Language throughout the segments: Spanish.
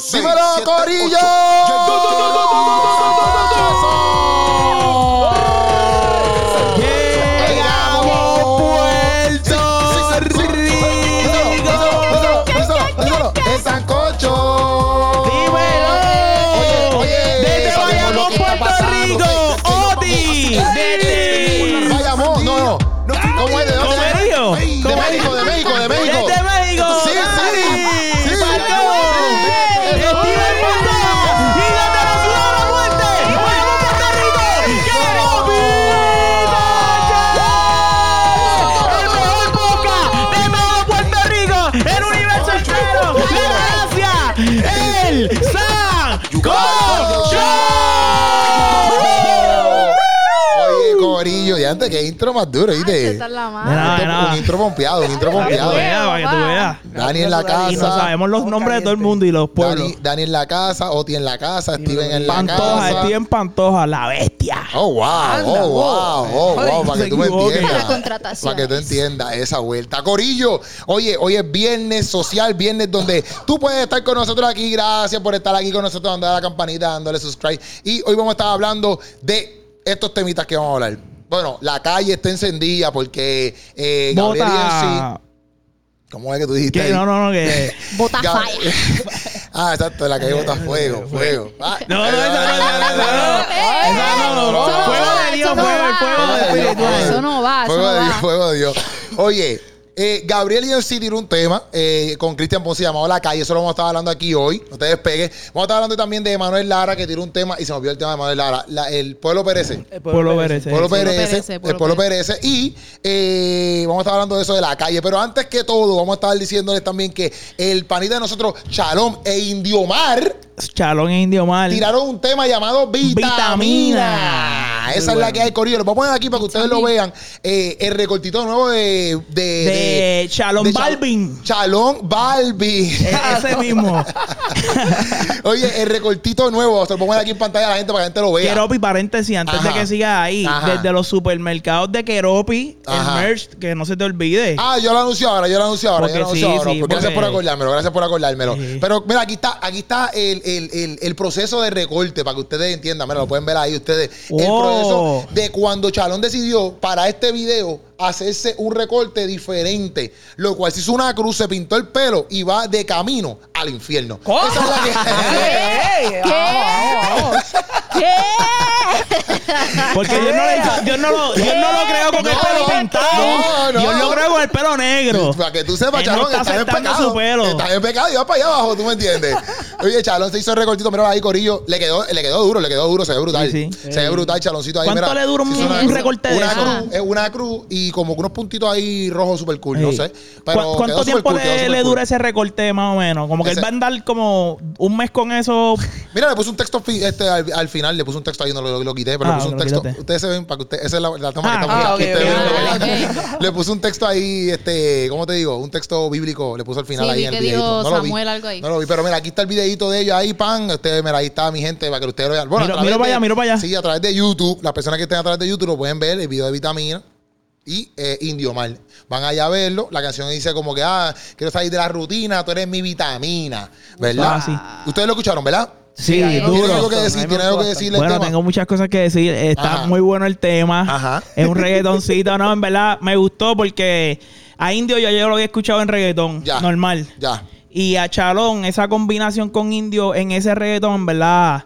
6, ¡Dímelo, 7, Corillo! Intro más duro, ¿viste? La. Esto- nada. Un intro pompeado, un intro Para que tú pompeado. veas, para que tú veas. Dani en la Y nos casa. sabemos los nombres de todo el mundo y los pueblos. Dani, Dani en la casa, Oti en la casa, Steven en la Pantoja, casa. Steven Pantoja, la bestia. Oh, wow, oh, wow, oh, wow, para que tú me equivoque. entiendas. Las contrataciones. Para que tú entiendas esa vuelta. Corillo, oye, hoy es viernes social, viernes donde tú puedes estar con nosotros aquí. Gracias por estar aquí con nosotros, dándole a la campanita, dándole subscribe. Y hoy vamos a estar hablando de estos temitas que vamos a hablar. Bueno, la calle está encendida porque eh, Gabriel Bota. ¿Cómo es que tú dijiste? Que no, no, no, que. Bota ah, exacto, la calle bota fuego, fuego. Ah, No, no, esa no, esa no. Eh, Esa no, no, no. eso no Fuego va, de Dios, eso no fuego, va. fuego. Eso no va, Fuego no de Dios, fuego de Dios. Oye, eh, Gabriel y sí tiró un tema eh, con Cristian Ponce llamado La Calle. Eso lo vamos a estar hablando aquí hoy. No te despegues. Vamos a estar hablando también de Manuel Lara, que tiró un tema y se me olvidó el tema de Manuel Lara. La- el pueblo perece. Pueblo merece. Pueblo perece, perece, el pueblo perece. Y eh, vamos a estar hablando de eso de la calle. Pero antes que todo, vamos a estar diciéndoles también que el panita de nosotros, Chalón e Indiomar, Chalón e Indio Mal. tiraron un tema llamado Vitamina. Vitamina. Esa es la que hay, Corillo. Lo voy a poner aquí para que ustedes lo vean. Eh, el recortito nuevo de... De, De Chalón de Balvin. Chalón Balvin. E- Ese mismo. Oye, el recortito nuevo. Se lo pongo aquí en pantalla a la gente para que la gente lo vea. Keropi, paréntesis, antes Ajá. de que siga ahí, Ajá. desde los supermercados de Keropi, Ajá. el merch, que no se te olvide. Ah, yo lo anuncio ahora, yo lo anuncio ahora, Porque yo lo anuncio sí, ahora. sí, Porque gracias por acordármelo, gracias por acordármelo. Pero mira, aquí está, aquí está el, el- el- el proceso de recorte, para que ustedes entiendan. Mira, lo pueden ver ahí ustedes. El Oh. proceso de cuando Chalón decidió para este video hacerse un recorte diferente. Lo cual se hizo una cruz, se pintó el pelo y va de camino al infierno. ¿Cómo? Esa es la que- ¿Qué? ¿Qué? Porque Dios no, le- Dios no lo, Dios no lo creó con el pelo pintado. no, no. Dios lo creó con el pelo negro. Para que tú sepas, Él no está estás en aceptando pecado. su pelo. Estás en pecado y va para allá abajo, ¿tú me entiendes? Oye, Chalón se hizo el recortito, mira ahí, Corillo. Le quedó, le quedó duro, le quedó duro, se ve brutal. Sí, sí. Se ve brutal, Chaloncito ahí. ¿Cuánto mira. le dura un- Se hizo un recorte de una eso? cruz, Es una cruz y como unos puntitos ahí rojos super cool, no Sí. sé. Pero ¿Cu- ¿Cuánto quedó tiempo supercool, quedó le, le supercool. dura ese recorte más o menos? Como que Ese- él va a andar como un mes con eso. Mira, le puse un texto fi- este, al, al final, le puse un texto ahí, no lo, lo quité, pero Ah, le puse un texto. Ustedes se ven, para que ustedes, esa es la, la toma Ah, que estamos ah, aquí. ok, Ustedes ok, ven lo ok, que- ok. Le puse un texto ahí, este, ¿cómo te digo? Un texto bíblico, le puse al final Sí, ahí vi en el videito. No lo vi. Samuel algo ahí. No lo vi, pero mira, aquí está el videito de ellos ahí, pan. Ustedes, mira, ahí está mi gente, para que ustedes lo vean. Bueno, Miro- miro para allá, miro para allá. Sí, a través de YouTube, las personas que estén a través de YouTube lo pueden ver, el video de Vitamina y eh, Indio Mal. Van allá a verlo. La canción dice como que, ah, quiero salir de la rutina, tú eres mi vitamina. ¿Verdad? Ah, sí. Ustedes lo escucharon, ¿verdad? Sí, duro. ¿Tiene algo que decir? ¿Tiene algo que decirle el Bueno, tema? tengo muchas cosas que decir. Está Ajá. muy bueno el tema. Ajá. Es un reggaetoncito. No, en verdad me gustó porque a Indio yo, yo lo había escuchado en reggaetón. Ya. Normal. Ya. Y a Chalón, esa combinación con Indio en ese reggaetón, en verdad,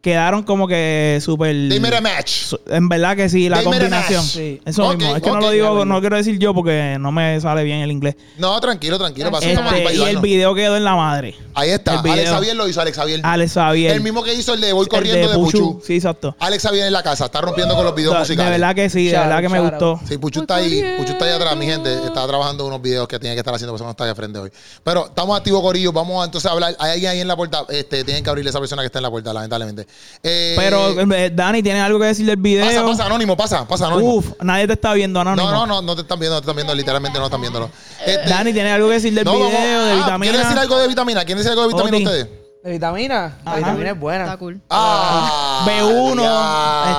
quedaron como que súper. They made a match. En verdad que sí, la They made a combinación. match. Sí. Eso mismo. Es que no lo digo, no quiero decir yo porque no me sale bien el inglés. No, tranquilo, tranquilo. Este, para y el video quedó en la madre. Ahí está. el video. Alex Javier lo hizo, Alex Javier. Alex Xavier. El mismo que hizo el de Voy El corriendo de, Puchu. Sí, exacto. Alex Javier en la casa. Está rompiendo con los videos De musicales. verdad que sí, de verdad que me gustó. Sí, Puchu está ahí. Puchu está ahí atrás, mi gente. Está trabajando unos videos que tiene que estar haciendo, por eso no está de frente hoy. Pero estamos activos, Corillo. Vamos a entonces a hablar. Hay alguien ahí en la puerta. Este, tienen que abrirle a esa persona que está en la puerta, lamentablemente. Eh, Pero, eh, Dani, ¿tienes algo que decir del video? pasa, pasa, anónimo, pasa, pasa, anónimo. Uf, nadie te está viendo, Anónimo. no, no, no, no te están viendo, no te están viendo, literalmente no están viéndolo. Este, Dani, ¿tienes algo que decir del no, video, vamos- de ah, vitamina? ¿Quieren decir algo de vitamina? ¿Quieren decir algo de vitamina Oti. ustedes? ¿De vitamina? La vitamina es buena. Está cool. Ah, B1, ya.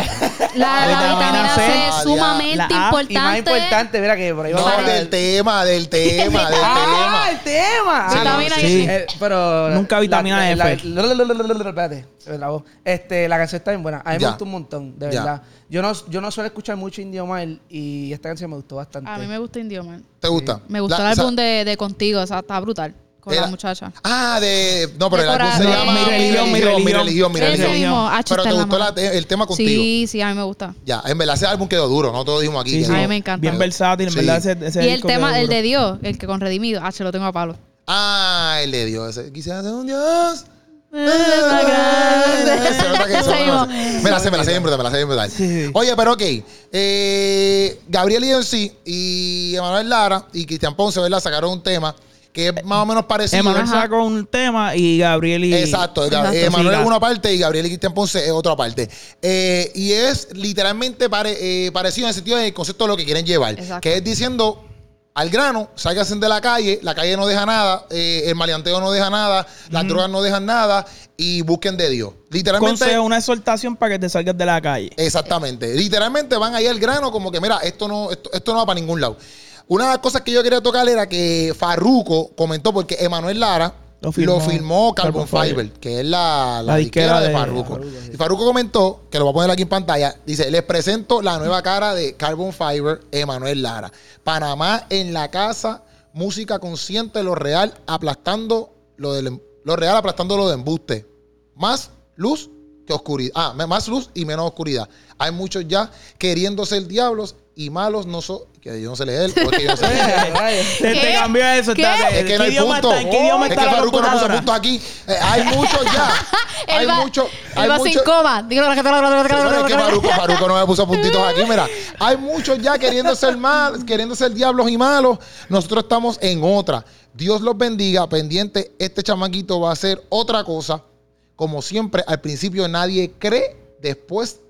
este, La, la Vitamina vitamina C. C Ah, es sumamente La importante. Y más importante, mira que por ahí No, vamos a del tema, del tema, del ¡Ah, tema. el tema! Vitamina Ah, Sí. Eh, pero... Nunca vitamina la, F. la- la- la- la- la- la- Espérate, la voz. Este, la canción está bien buena. A mí Ya. me gustó un montón, de Ya. verdad. Yo no, yo no suelo escuchar mucho Indio Mal y esta canción me gustó bastante. A mí me gusta Indio Man. ¿Te gusta? Me gustó La- el o álbum sea, de, de Contigo, o sea, está brutal. Con Era- la muchacha. Ah, de. No, pero De el álbum se llama Mi religión, mi religión. Mi religión, mi religión. mismo. Pero te la gustó la el tema contigo. Sí, sí, a mí me gusta. Ya, en verdad ese álbum quedó duro, no todos dijimos aquí. Sí, sí. A mí me encanta. Bien versátil, en Sí. verdad. Ese, ese Y el tema, el de Dios, el que con Redimido, ah, se lo tengo a Pablo. Ah, el de Dios. Ese. Quisiera ser un Dios. mismo. me la sé. Me la sé, me la sé bien brutal, me la sé bien brutal. Sí. Oye, pero ok. Eh, Gabriel INC y Emanuel Lara y Cristian Ponce, ¿verdad? Sacaron un tema que es más o menos parecido. Emanuel sacó un tema y Gabriel y... Exacto, Exacto, Emanuel sí, es una parte y Gabriel y Cristian Ponce es otra parte. Eh, y es literalmente pare- eh, parecido en el sentido del concepto de lo que quieren llevar. Exacto. Que es diciendo al grano, salganse de la calle, la calle no deja nada, eh, el maleanteo no deja nada, las drogas no dejan nada y busquen de Dios. Literalmente. Consejo, una exhortación para que te salgas de la calle. Exactamente. Literalmente van ahí al grano como que, mira, esto no, esto, esto no va para ningún lado. Una de las cosas que yo quería tocar era que Farruko comentó, porque Emanuel Lara Lo lo firmó Carbon, Carbon Fiber, Fiber. que es la, la La disquera disquera de, Farruko. Y Farruko comentó, que lo voy a poner aquí en pantalla, dice, les presento la nueva cara de Carbon Fiber, Emanuel Lara. Panamá en la casa, música consciente, lo real, aplastando lo, del, lo real, aplastando lo de embuste. Más luz que oscuridad. Ah, más luz y menos oscuridad. Hay muchos ya queriendo ser diablos y malos no son. Que yo no sé leer. o es que yo no sé leer. Te, te ¿Qué? cambió eso. ¿Qué? espérate. Es que ¿Qué no hay punto. está? ¿En qué idioma es que la Farruko no puso computadora? punto aquí. Eh, hay muchos ya. hay muchos. él Hay va sin muchos. coma. Digo, Sí, pero es que Faruco, Faruco no me puso puntitos aquí. Mira, hay muchos ya queriendo ser mal, queriendo ser diablos y malos. Nosotros estamos en otra. Dios los bendiga, pendiente. Este chamaquito va a hacer otra cosa. Como siempre, al principio nadie cree, después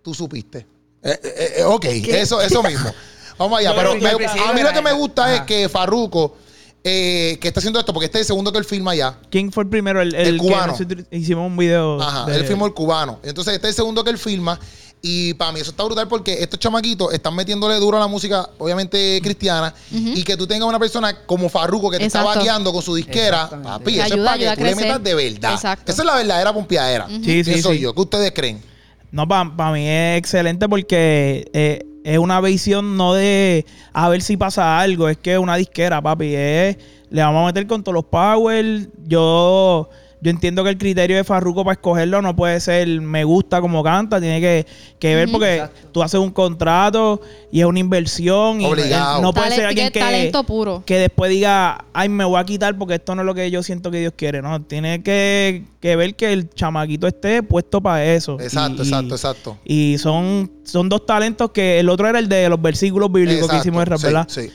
tú supiste. Eh, eh, eh, ok, eso, eso mismo. Vamos allá. Pero me- a mí lo que me gusta es que Farruco, eh, que está haciendo esto, porque este es el segundo que él filma ya. ¿Quién fue el primero? El, cubano. hicimos un video. Ajá, de- él filmó el cubano. Entonces, este es el segundo que él filma. Y para mí eso está brutal porque estos chamaquitos están metiéndole duro a la música, obviamente cristiana, y que tú tengas una persona como Farruko que te está vaqueando con su disquera, papi, eso es para que tú le metas de verdad. Exacto. Esa es la verdadera pompeadera. Sí, sí, ¿Quién soy sí. yo? ¿Qué ustedes creen? No, para mí es excelente porque eh, es una visión no de a ver si pasa algo, es que es una disquera, papi. Es, le vamos a meter con todos los power. Yo, yo entiendo que el criterio de Farruko para escogerlo no puede ser me gusta como canta, tiene que, que ver porque Exacto. tú haces un contrato y es una inversión. Y Obligado. él no puede ser alguien que que, talento puro. que después diga, ay, me voy a quitar porque esto no es lo que yo siento que Dios quiere. No, tiene que, que ver que el chamaquito esté puesto para eso. Exacto, Y- exacto, exacto. y son, son dos talentos que el otro era el de los versículos bíblicos que hicimos de rap, sí, ¿verdad? sí.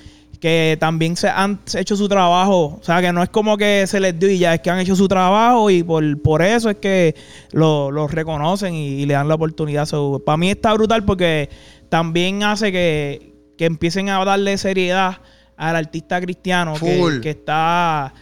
Que también se han hecho su trabajo. O sea, que no es como que se les dio y ya, es que han hecho su trabajo y por, por eso es que lo- reconocen y, y le dan la oportunidad. para mí está brutal porque también hace que, que empiecen a darle seriedad al artista cristiano que, que está.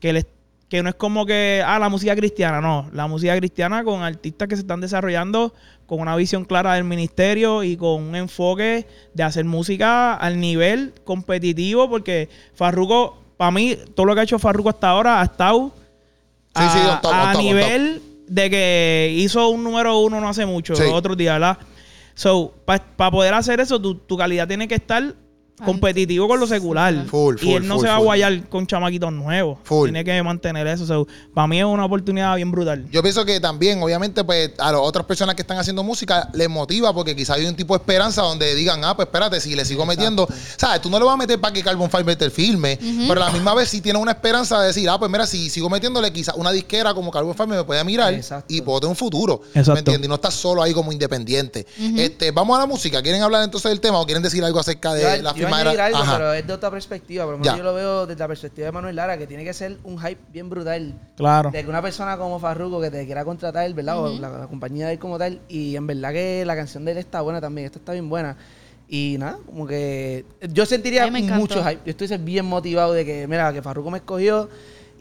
Que les que no es como que, ah, la música cristiana, no. La música cristiana con artistas que se están desarrollando con una visión clara del ministerio y con un enfoque de hacer música al nivel competitivo, porque Farruko, para mí, todo lo que ha hecho Farruko hasta ahora ha estado Sí, a, sí, top, a top, nivel de que hizo un número uno no hace mucho, Sí. los otros días, ¿verdad? So, para poder hacer eso, tu, tu calidad tiene que estar competitivo con lo secular. Full, y full, él no full, se va a guayar con chamaquitos nuevos. Full. Tiene que mantener eso. para mí es una oportunidad bien brutal. Yo pienso que también, obviamente, pues a las otras personas que están haciendo música les motiva porque quizás hay un tipo de esperanza donde digan, ah, pues espérate, si le sigo metiendo, ¿sabes? Tú no lo vas a meter para que Carbon Fiber te filme, pero a la misma vez sí tienes una esperanza de decir, ah, pues mira, si sigo metiéndole, quizás una disquera como Carbon Fiber me puede mirar Exacto. y puedo tener un futuro. Exacto. ¿Me entiendes? Y no estás solo ahí como independiente. este, vamos a la música. ¿Quieren hablar entonces del tema o quieren decir algo acerca de Yo- la yo a firmadera? añadir algo, Ajá. pero es de otra perspectiva. Por lo menos yo lo veo desde la perspectiva de Manuel Lara, que tiene que ser un hype bien brutal. Claro. De que una persona como Farruko que te quiera contratar, ¿verdad? O la, la compañía de él como tal. Y en verdad que la canción de él está buena también. Esta está bien buena. Y nada, como que yo sentiría mucho hype. Yo estoy bien motivado de que, mira, que Farruko me escogió.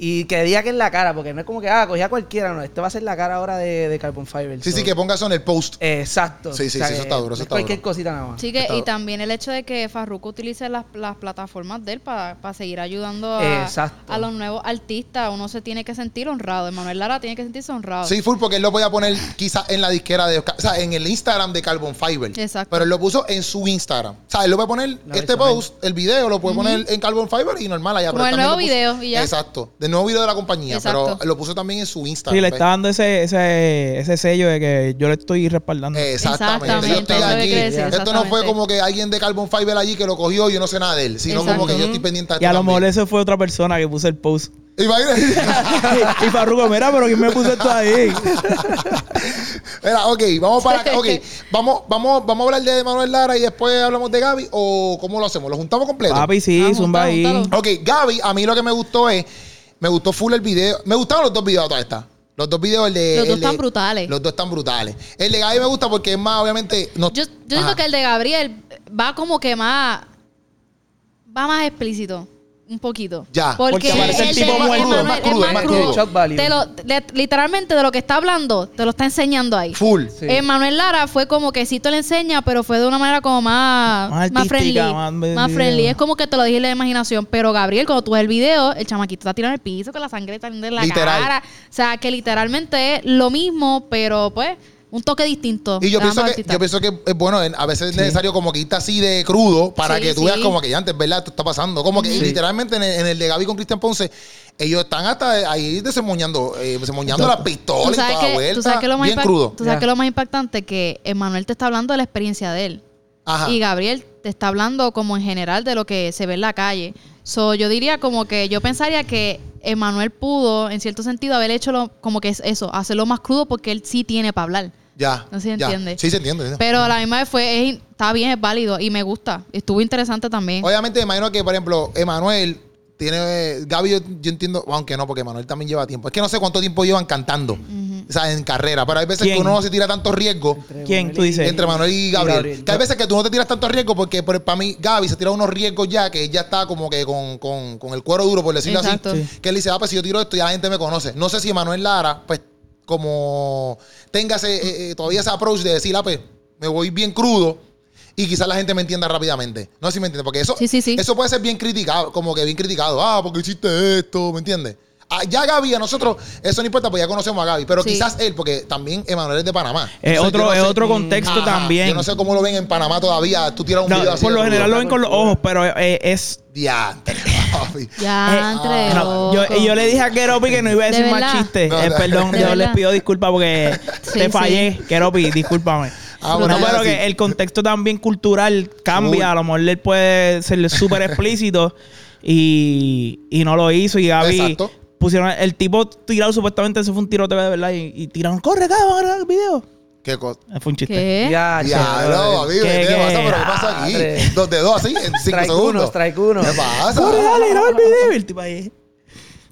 Y que diga que es la cara, porque no es como que, ah, cogía cualquiera, no. Este va a ser la cara ahora de, de Carbon Fiber. Sí, so- sí, que ponga eso en el post. Exacto. Sí, sí, sí, eso está duro, eso es está cualquier duro. cosita nada más. Sí, que, Está- y también el hecho de que Farruko utilice las, las plataformas de él para seguir ayudando a, a los nuevos artistas. Uno se tiene que sentir honrado. Emanuel Lara tiene que sentirse honrado. Sí, full, porque él lo podía poner quizás en la disquera de Oscar, o sea, en el Instagram de Carbon Fiber. Exacto. Pero él lo puso en su Instagram. O sea, él lo puede poner, La este post, el video, lo puede poner en Carbon Fiber y normal allá. Como pero el nuevo video y ya. Exacto, nuevo video de la compañía. Exacto. Pero lo puso también en su Instagram. Sí, le está dando ese, ese, ese sello de que yo le estoy respaldando. Exactamente. Exactamente, Yo estoy aquí. decir, Esto no fue como que alguien de Carbon Fiber allí que lo cogió y yo no sé nada de él, sino como que yo estoy pendiente de y a lo mejor eso fue otra persona que puso el post. Imagínate. y Farruko, mira, pero ¿quién me puso esto ahí? Mira, ok, vamos para acá. Ok, vamos, vamos, vamos a hablar de Manuel Lara y después hablamos de Gaby. ¿O cómo lo hacemos? ¿Lo juntamos completo? Papi, sí, Vamos, zumba ahí. Ok, Gaby, a mí lo que me gustó es. Me gustó full el video. Me gustaron los dos videos toda esta. Los dos videos, el de. Los dos de- están brutales. Los dos están brutales. El de Gaby me gusta porque es más, obviamente. No, Yo, yo siento que el de Gabriel va como que más. Va más explícito. Un poquito. Ya, Porque, porque parece el el tipo muerto. Emanuel Más crudo, es más más crudo. crudo. Te lo- le- literalmente de lo que está hablando, te lo está enseñando ahí. Full. Sí. Emanuel Lara fue como que sí te lo enseña, pero fue de una manera como más, Más más, friendly. más Más, friendly. Es como que te lo dije en la imaginación. Pero Gabriel, cuando tú ves el video, el chamaquito está tirando el piso con la sangre saliendo de la Literal. cara. O sea, que literalmente es lo mismo, pero pues, un toque distinto. Y yo pienso, que, yo pienso que es bueno, en- a veces es necesario como que irte así de crudo para Sí, que tú sí. veas como que ya antes, ¿verdad? Esto está pasando. Como que Sí. literalmente en el, en el de Gaby con Cristian Ponce, ellos están hasta ahí desemoñando, eh, desemoñando las pistolas y toda la vuelta. tú sabes que lo más bien impact- crudo. Tú sabes que lo más impactante que Emanuel te está hablando de la experiencia de él. Ajá. Y Gabriel te está hablando como en general de lo que se ve en la calle. So, yo diría como que yo pensaría que Emanuel pudo, en cierto sentido, haber hecho lo, como que es eso, hacerlo más crudo porque él sí tiene para hablar. Ya. No sé si ya. entiende. Sí, se entiende. Pero a la misma vez fue, es- está bien, es válido y me gusta. Estuvo interesante también. Obviamente, imagino que, por ejemplo, Emanuel tiene. Gaby, yo, yo entiendo, aunque no, porque Emanuel también lleva tiempo. Es que no sé cuánto tiempo llevan cantando. O sea, en carrera. Pero hay veces ¿Quién? que uno no se tira tanto riesgo. ¿Quién Manuel tú dices? Entre Manuel y Gabriel. Gabriel. Que hay veces que tú no te tiras tanto riesgo porque por- para mí Gaby se tira unos riesgos ya que ella está como que con, con- con el cuero duro, por decirlo Exacto. así. Sí. Que él dice, ah, pues si yo tiro esto ya la gente me conoce. No sé si Manuel Lara, pues, como tenga ese, eh, eh, todavía ese approach de decir, ah, pues, me voy bien crudo y quizás la gente me entienda rápidamente. No sé si me entiende, porque eso, Sí, sí, sí. eso puede ser bien criticado, como que bien criticado. Ah, porque hiciste esto, ¿me entiendes? Ah, ya Gaby, a nosotros, eso no importa, pues ya conocemos a Gaby. Pero Sí. quizás él, porque también Emanuel es de Panamá. Es otro, no sé- otro contexto Ajá, también. Yo no sé cómo lo ven en Panamá todavía. Tú tiras un No, video así. por lo general lo ven con los ojos, pero eh, es. Diantre. Ya, eh, entre no, yo, loco. y yo le dije a Keropi que no iba a ¿De decir más chistes. No, Eh, perdón, ¿De yo les pido disculpas porque Sí, te sí. fallé. Keropi, discúlpame. Ah, no, pero que el contexto también cultural cambia. Uy. A lo mejor él puede ser súper explícito y, y no lo hizo. Y Gaby Exacto. pusieron el tipo tirado, supuestamente eso fue un tiroteo de verdad. Y, y tiraron, corre, acá, vamos a grabar el video. Qué cosa. Eh, Fue un chiste. ¿Qué? Ya, Diablo, chévere. amigo, ¿Qué, ¿qué, qué? pasa? ¿Pero qué pasa aquí? Dos de dos así, en cinco Strike segundos. uno, strike uno. ¿Qué pasa? Corre, dale, graba el video. Y el tipo ahí.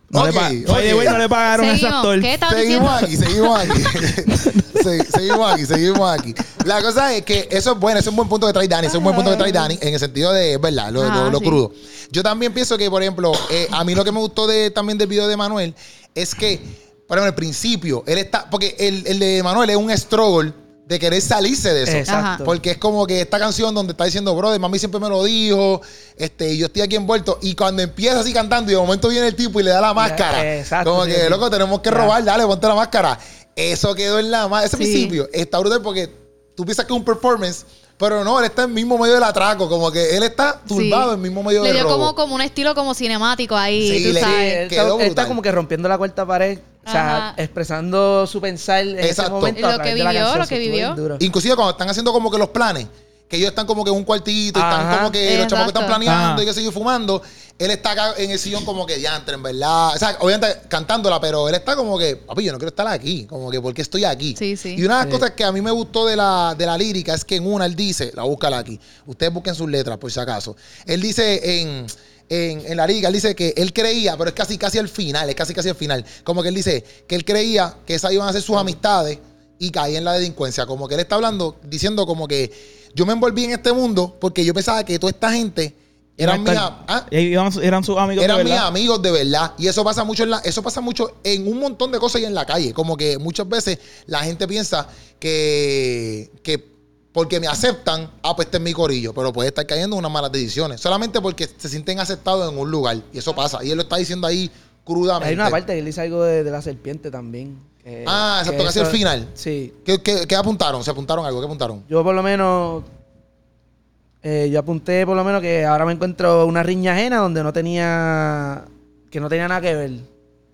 No, le, the way, no le pagaron a ese Seguimos. actor. ¿Qué estás Seguimos aquí, seguimos aquí. Se- seguimos aquí, seguimos aquí. La cosa es que eso es bueno, es un buen punto que trae Dani, ese es un buen punto que trae Dani en el sentido de, ¿verdad? Lo, Ajá, lo- lo sí. crudo. Yo también pienso que, por ejemplo, eh, a mí lo que me gustó de, también del video de Manuel es que, por ejemplo, al principio, él está, porque el, el de Manuel es un struggle de querer salirse de eso. Exacto. Porque es como que esta canción donde está diciendo, brother, mami siempre me lo dijo, este, y yo estoy aquí envuelto. Y cuando empieza así cantando y de momento viene el tipo y le da la máscara. exacto, como que, loco, tenemos que robar, dale, ponte la máscara. Eso quedó en la máscara. Ese Sí. principio está brutal porque tú piensas que es un performance, pero no, él está en el mismo medio del atraco. Como que él está turbado Sí. en el mismo medio Le del dio robo. como, como un estilo como cinemático ahí, Sí, tú le- sabes. Él Quedó está, él está brutal. como que rompiendo la cuarta pared, o sea, Ajá. expresando su pensar en Exacto. ese momento. Y lo que de la vivió, canción, lo que vivió. Inclusive cuando están haciendo como que los planes, que ellos están como que en un cuartito y están Ajá. como que los chamacos están Exacto. planeando Ah. y que siguen fumando. Él está acá en el sillón como que diantre, en verdad. O sea, obviamente cantándola, pero él está como que, papi, yo no quiero estar aquí. Como que, ¿por qué estoy aquí? Sí, sí. Y una de las Sí. cosas que a mí me gustó de la, de la lírica es que en una él dice, la búscala aquí. Ustedes busquen sus letras, por si acaso. Él dice en, en, en la lírica, él dice que él creía, pero es casi casi al final, es casi casi al final. Como que él dice que él creía que esas iban a ser sus amistades y caí en la delincuencia. Como que él está hablando, diciendo como que yo me envolví en este mundo porque yo pensaba que toda esta gente Eran mis, ah, eran sus amigos. de eran mis verdad. amigos de verdad. Y eso pasa mucho en la, eso pasa mucho en un montón de cosas y en la calle. Como que muchas veces la gente piensa que, que porque me aceptan, ah, pues este es mi corillo. Pero puede estar cayendo en unas malas decisiones. Solamente porque se sienten aceptados en un lugar. Y eso pasa. Y él lo está diciendo ahí crudamente. Hay una parte que él dice algo de, de la serpiente también. que- Ah, exacto, que hacia el final. Sí. ¿Qué, qué, qué apuntaron? ¿Se apuntaron algo? ¿Qué apuntaron? Yo por lo menos, eh, yo apunté por lo menos que ahora me encuentro una riña ajena donde no tenía, que no tenía nada que ver.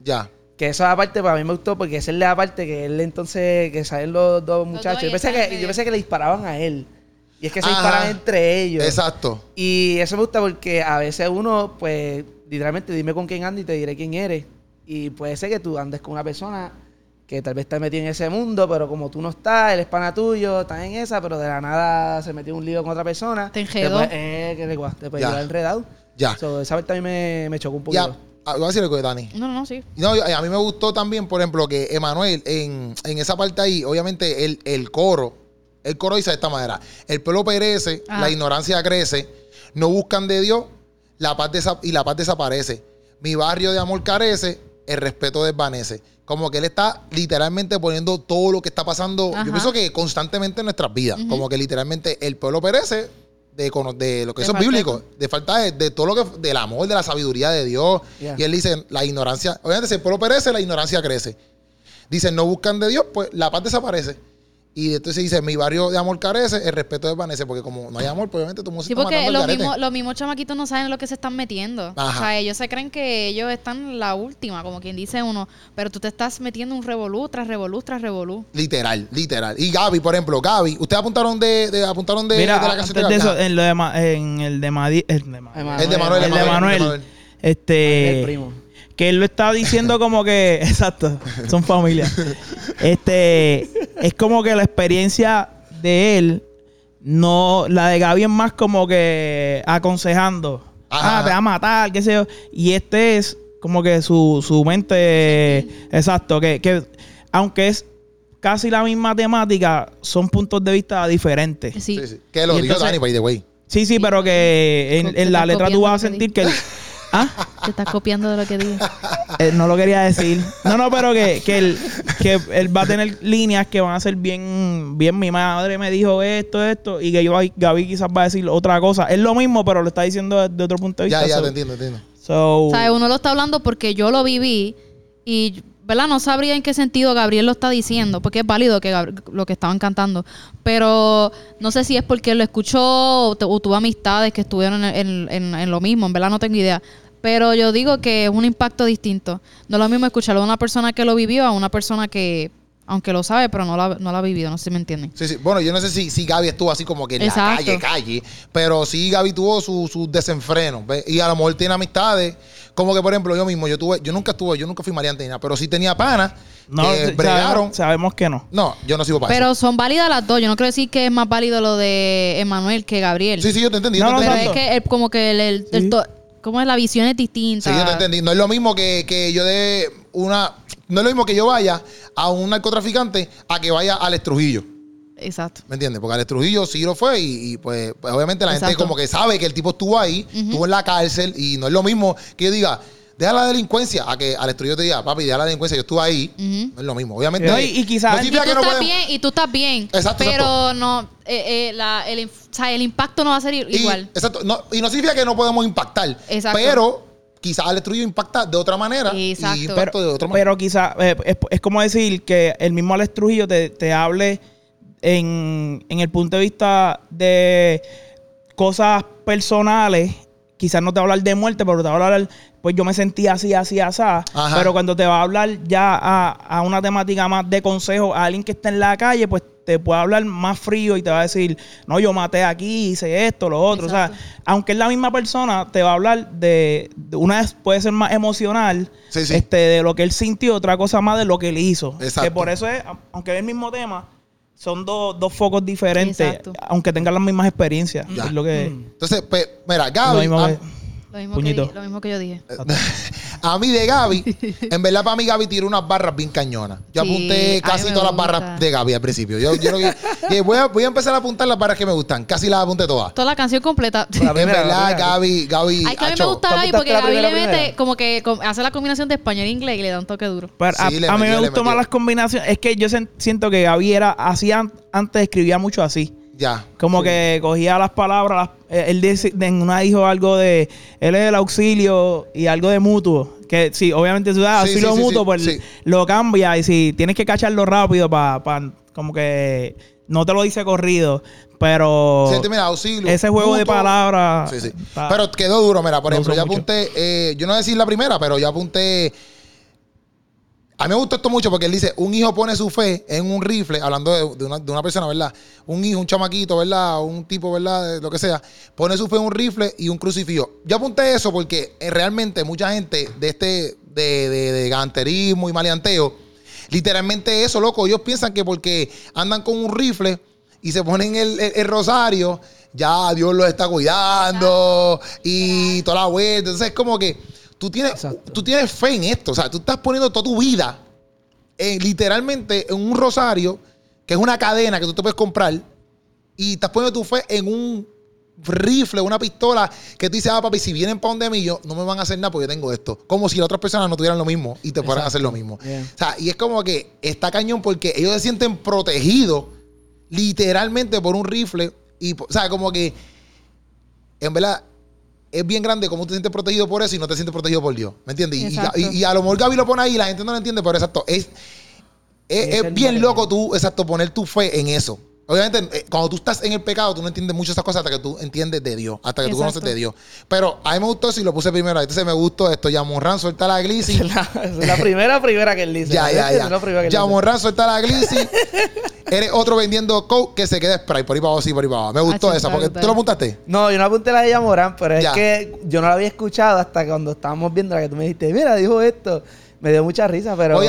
Ya. Que esa aparte para mí me gustó porque esa es la parte que él entonces, que salen los dos muchachos. dos yo, pensé que, yo pensé que le disparaban a él. Y es que se Ajá. disparan entre ellos. Exacto. Y eso me gusta porque a veces uno, pues, literalmente dime con quién andas y te diré quién eres. Y puede ser que tú andes con una persona que tal vez está metido en ese mundo, pero como tú no estás, él es pana tuyo, estás en esa, pero de la nada se metió en un lío con otra persona. Te enredó. eh, que le te puede Ya. llevar enredado. Ya. So, esa parte también me, me chocó un poquito. Ya. Ah, Voy a decir algo de Dani. No, no, no, sí. No, a mí me gustó también, por ejemplo, que Emanuel, en, en esa parte ahí, obviamente el, el coro, el coro dice de esta manera, el pueblo perece, Ajá. la ignorancia crece, no buscan de Dios, la paz desa- y la paz desaparece. Mi barrio de amor carece, el respeto desvanece. Como que él está literalmente poniendo todo lo que está pasando, Ajá. yo pienso que constantemente en nuestras vidas, como que literalmente el pueblo perece de, de lo que De eso es bíblico, de falta de, de todo lo que, del amor, de la sabiduría de Dios. Yeah. Y él dice, la ignorancia, obviamente si el pueblo perece, la ignorancia crece. Dicen, no buscan de Dios, pues la paz desaparece. Y entonces dice, mi barrio de amor carece, el respeto desvanece, porque como no hay amor, pues obviamente todo el mundo se Sí, está porque los mismos, los mismos chamaquitos no saben lo que se están metiendo. Ajá. O sea, ellos se creen que ellos están la última, como quien dice uno. Pero tú te estás metiendo un revolú tras revolú tras revolú. Literal, literal. Y Gaby, por ejemplo, Gaby, ¿ustedes apuntaron de, de- apuntaron de, Mira, de la canción antes de eso, en, lo de Ma- en el de Madi, el de Ma- Emanuel, El de Manuel, el de Manuel, Manuel. este, El primo. Que él lo está diciendo como que, exacto, son familia. Este, es como que la experiencia de él, no, la de Gaby es más como que aconsejando. Ajá. Ah, te va a matar, qué sé yo. Y este es como que su, su mente, exacto, que, que aunque es casi la misma temática, son puntos de vista diferentes. Sí. Sí, sí. Que lo Y dijo Dani, by the way. Sí, sí, pero que en, en la letra tú vas a sentir que... ¿Ah? Te estás copiando de lo que digo. Eh, no lo quería decir. No, no, pero que, que, él, que él va a tener líneas que van a ser bien, bien. Mi madre me dijo esto, esto, y que yo, Gaby quizás va a decir otra cosa. Es lo mismo, pero lo está diciendo desde otro punto de vista. Ya, ya, so- te entiendo, te entiendo. so- O sea, uno lo está hablando porque yo lo viví y, ¿verdad? No sabría en qué sentido Gabriel lo está diciendo, porque es válido que lo que estaban cantando. Pero no sé si es porque él lo escuchó o, tu- o tuvo amistades que estuvieron en, en- en- en lo mismo, en verdad no tengo idea. Pero yo digo que es un impacto distinto. No es lo mismo escucharlo de una persona que lo vivió a una persona que, aunque lo sabe, pero no lo ha, no lo ha vivido. No sé si me entienden. Sí, sí. Bueno, yo no sé si, si Gaby estuvo así como que en Exacto. la calle, calle, pero sí Gaby tuvo sus su desenfrenos, ¿ves? Y a lo mejor tiene amistades, como que por ejemplo yo mismo, yo tuve, yo nunca estuve, yo nunca fui maleante ni nada, pero sí tenía panas no, que bregaron. sabemos, sabemos que no. No, yo no sigo para Pero son válidas las dos. Yo no quiero decir que es más válido lo de Emanuel que Gabriel. Sí, sí, yo te entendí. yo No, te no, Pero entendí. es que el- como que el, el- el Sí. to- como es la visión es distinta. Sí, yo te entendí. No es lo mismo que, que yo de una. No es lo mismo que yo vaya a un narcotraficante a que vaya al Trujillo. Exacto. ¿Me entiendes? Porque Alex Trujillo sí lo fue y, y, pues, pues, obviamente la gente como que sabe que el tipo estuvo ahí, estuvo en la cárcel y no es lo mismo que yo diga, deja la delincuencia, a que Alex Trujillo te diga, papi, deja la delincuncia, yo estuve ahí. No es lo mismo. Obviamente. No, y- y quizás- no Y tú significa que no estás bien y tú estás bien. Exacto, pero exacto. no, eh, eh, la- el, inf- o sea, el impacto no va a ser i- y, igual. Exacto. No, y no significa que no podemos impactar. Exacto. Pero quizás Alex Trujillo impacta de otra manera. Exacto. Y Pero, impacto de otra manera. pero quizá eh, es, es como decir que el mismo Alex Trujillo te, te hable en, en el punto de vista de cosas personales. Quizás no te va a hablar de muerte, pero te va a hablar, pues yo me sentía así, así, así. Ajá. Pero cuando te va a hablar ya a, a una temática más de consejo a alguien que está en la calle, pues te puede hablar más frío y te va a decir, no, yo maté aquí, hice esto, lo otro. O sea, aunque es la misma persona, te va a hablar de, de una vez puede ser más emocional Sí, sí. este de lo que él sintió, otra cosa más de lo que él hizo. Exacto. Que por eso es, aunque es el mismo tema, son dos, dos focos diferentes, Exacto. aunque tengan las mismas experiencias. Ya. Es lo que Mm. Entonces, pues, mira, Gaby. Lo mismo, que, Puñito. di- lo mismo que yo dije. A mí de Gaby, en verdad para mí Gaby tiró unas barras bien cañonas. Yo Sí, apunté casi todas las barras de Gaby al principio. Yo, yo lo que- que voy, a, voy a empezar a apuntar las barras que me gustan. Casi las apunté todas. Toda la canción completa. La En primera, verdad. Gaby, Gaby. Ay, que a mí me gusta ¿Tú Gaby porque Gaby primera, le mete primera? como que hace la combinación de español e inglés y le da un toque duro. Pero a, le a mí metió, me gustó metió. más las combinaciones. Es que yo siento que Gaby era así an- antes escribía mucho así. Ya. Como que cogía las palabras, las- eh, él dice- en una dijo algo de, él es el auxilio y algo de mutuo. Que sí, obviamente si Sí, auxilio sí, mutuo, pues lo cambia y si tienes que cacharlo rápido para como que no te lo dice corrido, pero Sí, mira, auxilio. ese juego de palabras... Sí, sí. Pero quedó duro, mira, por ejemplo, yo apunté, eh, yo no voy a decir la primera, pero yo apunté. A mí me gustó esto mucho porque él dice: un hijo pone su fe en un rifle, hablando de, de una, de una persona, ¿verdad? Un hijo, un chamaquito, ¿verdad? Un tipo, ¿verdad? De lo que sea, pone su fe en un rifle y un crucifijo. Yo apunté eso porque eh, realmente mucha gente de este, de, de, de ganterismo y maleanteo, literalmente eso, loco. Ellos piensan que porque andan con un rifle y se ponen el, el- el rosario, ya Dios los está cuidando y toda la vuelta. Entonces es como que tú tienes, Exacto. tú tienes fe en esto. O sea, tú estás poniendo toda tu vida en, literalmente en un rosario, que es una cadena que tú te puedes comprar, y estás poniendo tu fe en un rifle, una pistola, que tú dices, ah, papi, si vienen para donde mí, yo no me van a hacer nada porque yo tengo esto. Como si las otras personas no tuvieran lo mismo y te fueran a hacer lo mismo. Yeah. O sea, y es como que está cañón porque ellos se sienten protegidos literalmente por un rifle. Y, o sea, como que, en verdad, es bien grande cómo te sientes protegido por eso y no te sientes protegido por Dios. ¿Me entiendes? Y, a lo mejor Gaby lo pone ahí y la gente no lo entiende, pero exacto. Es, es, Es es bien loco tú, exacto, poner tu fe en eso. Obviamente, eh, cuando tú estás en el pecado, tú no entiendes muchas de esas cosas hasta que tú entiendes de Dios, hasta que tú Exacto. conoces de Dios. Pero a mí me gustó eso y lo puse primero. Entonces me gustó esto. Yamorran suelta la glisi. Es la, es la primera, primera que él dice. Ya, ya, ya. Yamorran suelta la glisi. Eres otro vendiendo coke que se quede spray por ahí para abajo, sí, por ahí para abajo. Me gustó Ah, esa, porque tú lo apuntaste. No, yo no apunté la de Yamorán, pero Ya. es que yo no la había escuchado hasta cuando estábamos viendo la que tú me dijiste, mira, dijo esto. Me dio mucha risa, pero,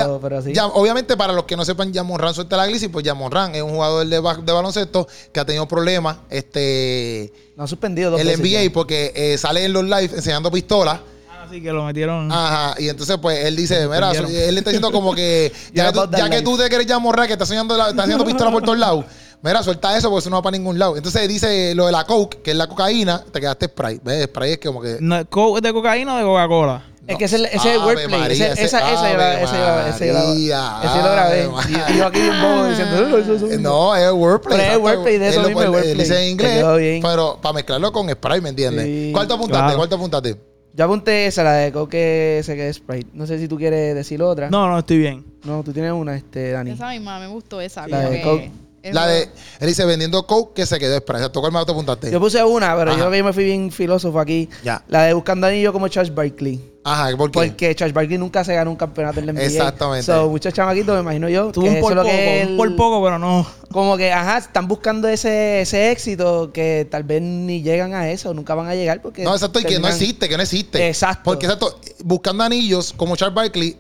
sí. ya- obviamente, para los que no sepan, Yamorran suelta la glisi, pues Yamorran es un jugador de, de baloncesto que ha tenido problemas. Este. No ha suspendido dos el veces NBA ya. porque eh, sale en los live enseñando pistolas. Así que lo metieron... Ajá, y entonces pues él dice, mira, él le está diciendo como que ya, que, tú, that ya que life. tú te quieres ya morrar, que estás soñando, la- estás haciendo pistola por todos lados, mira, suelta eso porque eso no va para ningún lado. Entonces dice lo de la coke, que es la cocaína, te quedaste spray. ¿Ves? Spray es como que... No, ¿co- ¿De cocaína o de Coca-Cola? Es que ese, ese es el wordplay. María, ese, esa, ese- esa, iba- Ave ese, iba- ese, iba- María, ese lo grabé. Y, yo aquí bien bobo diciendo, "Oh, eso es un-". No, es wordplay. Pero es wordplay de eso Él lo mismo, pone- es wordplay. él dice en inglés, pero para mezclarlo con spray, ¿me entiendes? Sí. ¿Cuál te apuntaste? ¿Cuál te apuntaste? Yo apunté esa, la de Coque se quede Sprite. No sé si tú quieres decir otra. No, no, estoy bien. No, tú tienes una, este, Dani. Esa misma, me gustó esa. La de que Coke. es La de... Él dice vendiendo coke que se quedó spray. ¿Cuál más te apuntaste? Yo puse una, pero Ajá. yo que yo me fui bien filósofo aquí. Ya. La de Buscando Anillo como Charles Barkley. Ajá, ¿por qué? Porque Charles Barkley nunca se ganó un campeonato en la NBA. Exactamente. So, muchos chamaquitos, me imagino yo, Tuvo un por poco, que él- un por poco, pero no. Como que, ajá, están buscando ese, ese éxito que tal vez ni llegan a eso, nunca van a llegar porque... No, exacto, y que no existe, que no existe. Exacto. Porque, exacto, buscando anillos como Charles Barkley,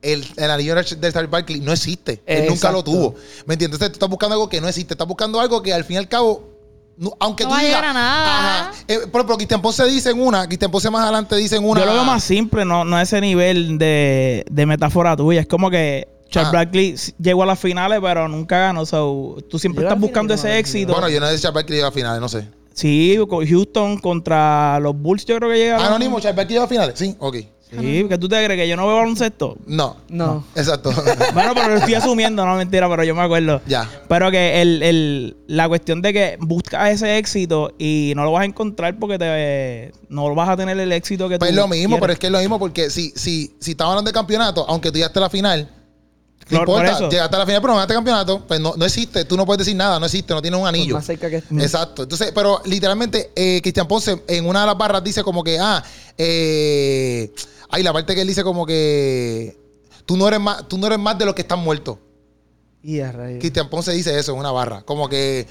el, el anillo de Charles Barkley no existe. Él nunca lo tuvo. ¿Me entiendes? Entonces tú estás buscando algo que no existe. Estás buscando algo que al fin y al cabo, no- aunque No tú va a digas. llegar a nada. Ajá. Eh, por ejemplo, Cristian Ponce dice en una, Cristian Ponce más adelante dice en una. Yo lo veo más simple, no, no a ese nivel de, de metáfora tuya. Es como que Charles Ah. Barkley llegó a las finales, pero nunca ganó. So, tú siempre a estás buscando ese no, éxito. Bueno, yo no sé si Charles Barkley llega a finales, no sé. sí, con Houston contra los Bulls, yo creo que llegaron. Anónimo, Charles Barkley llega a finales. Sí, ok. Sí, que tú te crees que yo no veo baloncesto. No. No. Exacto. Bueno, pero lo estoy asumiendo, no mentira, pero yo me acuerdo. ya. Pero que el, el- la cuestión de que buscas ese éxito y no lo vas a encontrar porque te no vas a tener el éxito que Pues tú es lo mismo, quieres. pero es que es lo mismo porque si, si, si estamos hablando de campeonato, aunque tú llegaste a la final, no Por- por importa, eso. llegaste a la final, pero no ganaste campeonato, pues no, no existe, tú no puedes decir nada, no existe, no tienes un anillo. más cerca que Exacto. Entonces, pero literalmente, eh, Cristian Ponce en una de las barras dice como que, ah, eh, hay la parte que él dice como que tú no eres más, tú no eres más de los que están muertos. Y a rayos. Cristian Ponce dice eso en una barra. Como que,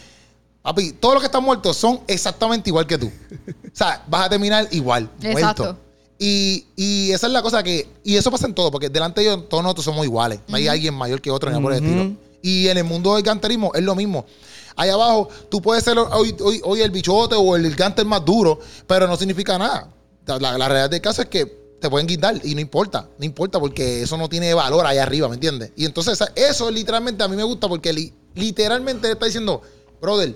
papi, todos los que están muertos son exactamente igual que tú. O sea, vas a terminar igual, Exacto. muerto. Y, y esa es la cosa que, y eso pasa en todo, porque delante de ellos todos nosotros somos iguales. No hay alguien mayor que otro, por el Ujú. estilo. Y en el mundo del canterismo es lo mismo. Ahí abajo, tú puedes ser hoy, hoy, hoy el bichote o el gánter más duro, pero no significa nada. La, la realidad del caso es que te pueden quitar y no importa, no importa porque eso no tiene valor ahí arriba, ¿me entiendes? Y entonces eso literalmente a mí me gusta porque li- literalmente está diciendo, brother,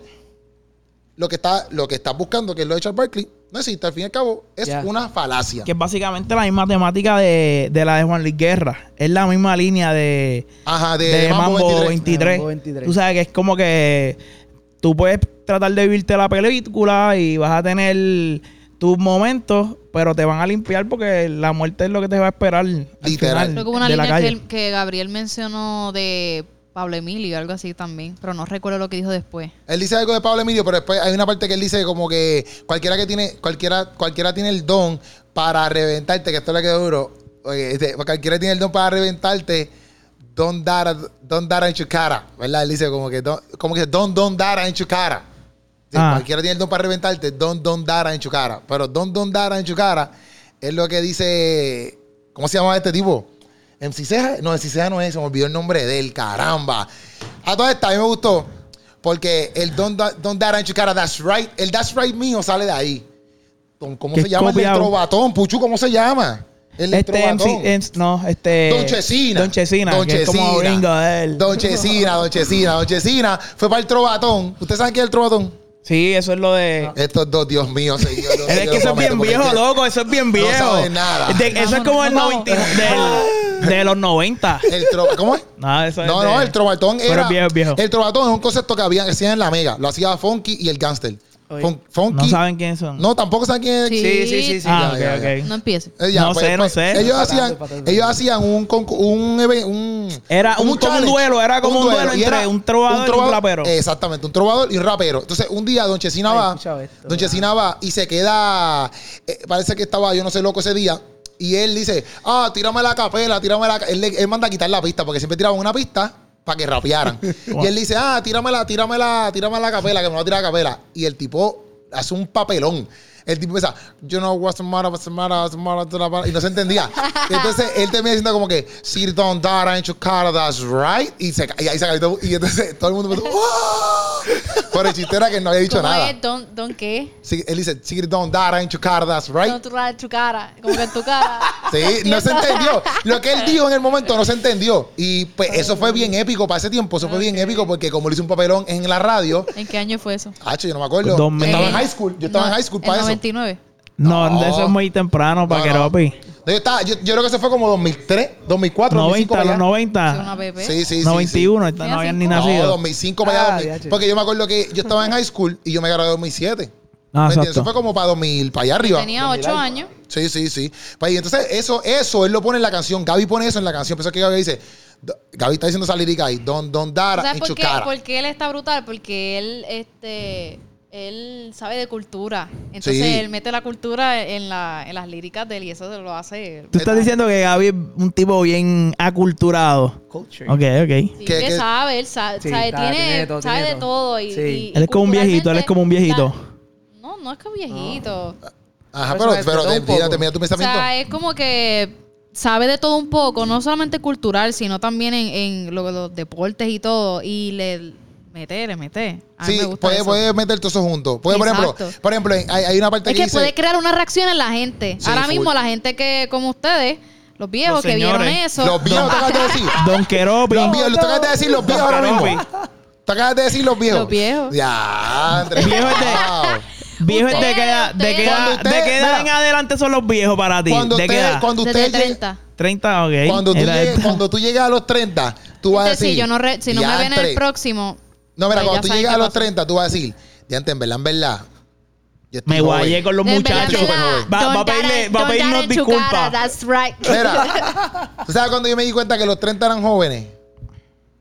lo que está lo que estás buscando, que es lo de Charles Barkley, no existe, al fin y al cabo, es una falacia. Que es básicamente la misma temática de, de la de Juan Luis Guerra. Es la misma línea de, Ajá, de, de, Mambo Mambo 23. 23. Mambo 23. Tú sabes que es como que tú puedes tratar de vivirte la película y vas a tener tus momentos, pero te van a limpiar porque la muerte es lo que te va a esperar al Literal. que hubo una de la línea que, calle. él- que Gabriel mencionó de Pablo Emilio, algo así también, pero no recuerdo lo que dijo después. Él dice algo de Pablo Emilio, pero después hay una parte que él dice como que cualquiera que tiene, cualquiera, cualquiera tiene el don para reventarte, que esto le quedó duro. Oye, este, cualquiera tiene el don para reventarte, don't dar, don't dar en tu cara, ¿verdad? Él dice como que, don't, como que don't, don't dar en tu cara. Sí, Ah. Cualquiera tiene el don para reventarte, don't, don't dar en tu cara. Pero don't, don't dar en tu cara es lo que dice, ¿cómo se llama este tipo? MC Ceja, no, MC Ceja no es, se me olvidó el nombre de él, caramba. A toda esta, a mí me gustó, porque el Don't, Da- don't Dare en tu cara, That's Right, el That's Right mío sale de ahí. Don- ¿Cómo se llama el copiado. trovatón? Puchu, ¿cómo se llama? El Este. MC, no, este. Don Chesina. Don Chesina, Don que es como Chesina. gringo él. Don Chesina, Don Chesina, Don Chesina. Fue para el trovatón. ¿Ustedes saben qué es el trovatón? Sí, eso es lo de. Estos dos, Dios mío, señor. no Es que eso es bien viejo, loco. Eso es bien No viejo. sabes nada. De- eso es como el Vamos, 90 del- de los 90. El tro- ¿Cómo es? No, eso No, es de- no, el trovatón Pero era. es viejo, es viejo. El trovatón es un concepto que había que hacían en la mega. Lo hacía Funky y el Gangster. Oye. Fun- Funky. No saben quiénes son. No, tampoco saben quién es. Sí. Sí, sí, sí, sí. Ah, ya, ok, ya, ya. ok. No empiece. Eh, ya, No sé, no sé. Ellos hacían, ellos hacían un, un, un Era un- como un challenge. duelo, era como un duelo entre un trovador y un rapero. Exactamente, un trovador y un rapero. Entonces, un día Don Chesina Ay, va, esto, Don Chesina va y se queda, eh, parece que estaba, yo no sé, loco ese día. Y él dice, ah, tírame la capela, tírame la... ca-". Él, él manda a quitar la pista porque siempre tiraban una pista para que rapearan. y él dice, ah, tíramela, tíramela, tírame la capela, que me va a tirar la capela. Y el tipo hace un papelón. El tipo empieza, yo no what's the matter, what's the matter, what's the matter, what's the matter", y no se entendía. Entonces él termina diciendo como que, sit down, that ain't your car, that's right. Y, se, y ahí se cayó. Y entonces todo el mundo empezó, "¡Wow!". Pero el chiste era que no había dicho ¿Cómo nada. es? Don, don qué? Sí, él dice, sit down, that ain't your car, that's right. Don tu, ra- tu cara. Como que en tu cara. Sí, no se entendió. Lo que él dijo en el momento no se entendió. Y pues eso fue bien épico para ese tiempo. Eso fue bien épico porque como le hizo un papelón en la radio, ¿En qué año fue eso? Hacho, yo no me acuerdo. Yo estaba en Eh, high school. Yo estaba no, en high school en para eso. 99. No, No. eso es muy temprano para No, que no. Ropi. Yo, estaba, yo, yo creo que eso fue como 2003, 2004, 2005 90, para los allá. Es una 90. bebé. Sí, sí, sí. 91, sí. no habían ni. No, nacido. 2005 para allá. Ah, 2000. ya, che. porque yo me acuerdo que yo estaba en high school y yo me gradué en 2007. Ah, ¿Me entiendes? exacto. Eso fue como para 2000, para allá arriba. Tenía 2000 8 algo. años. Sí, sí, sí. Pues, y entonces eso, eso él lo pone en la canción. Gaby pone eso en la canción. Es que Gaby dice, do- Gaby está diciendo esa lírica ahí, don, don dara ¿Sabes en por qué? Porque él está brutal, porque él, este, él sabe de cultura. Entonces Sí. él mete la cultura en, la, en las líricas de él y eso lo hace. Tú estás diciendo que Gaby es un tipo bien aculturado. Culture. Ok, ok. Sí, ¿Qué- que sabe, él sabe, Sí, sabe, está, tiene, tiene de todo, sabe tiene de todo. todo. Y, Sí. y Él es como un viejito, él es como un viejito. la- no, no es que un viejito. Ajá, Pero pero, pero poco. termina tu O pensamiento. sea, es como que sabe de todo un poco, no solamente cultural, sino también en, en lo- los deportes y todo. Y le mete, le mete. A mí Sí, me gusta puede, eso. puede meter todo eso junto. Puede, por ejemplo, Exacto. por ejemplo, hay, hay una parte Es que que dice... puede crear una reacción en la gente. Sí, Ahora full. mismo la gente que, como ustedes, los viejos Los que vieron señores. eso. Los viejos, te acabas de decir. Don Keropi. Los viejos, te acabas de decir los viejos ahora mismo. Te acabas de decir los viejos. Los viejos. Ya, Andrés. Viejo es de- Wow. Viejo es de Ustedes, qué edad, de ustedes. edad, Cuando de qué edad mira. en adelante son los viejos para ti. Cuando ¿De qué usted, edad? cuando Desde usted llegue- 30. 30, ok. cuando, tú Era llegues, esta. cuando tú llegues a los 30, tú vas a Entonces, decir. si, yo no re- si no me ven el próximo. No, mira, pues cuando ya tú llegas qué a los pasó. 30, tú vas a decir, diante, en verdad, en verdad. yo estoy Me joven". guayé con los En verdad, muchachos. en verdad, Va, va a don't pedirle, dare- va a don't pedirnos dare cara, disculpas. That's right. Mira, ¿tú sabes cuando yo me di cuenta que los 30 eran jóvenes?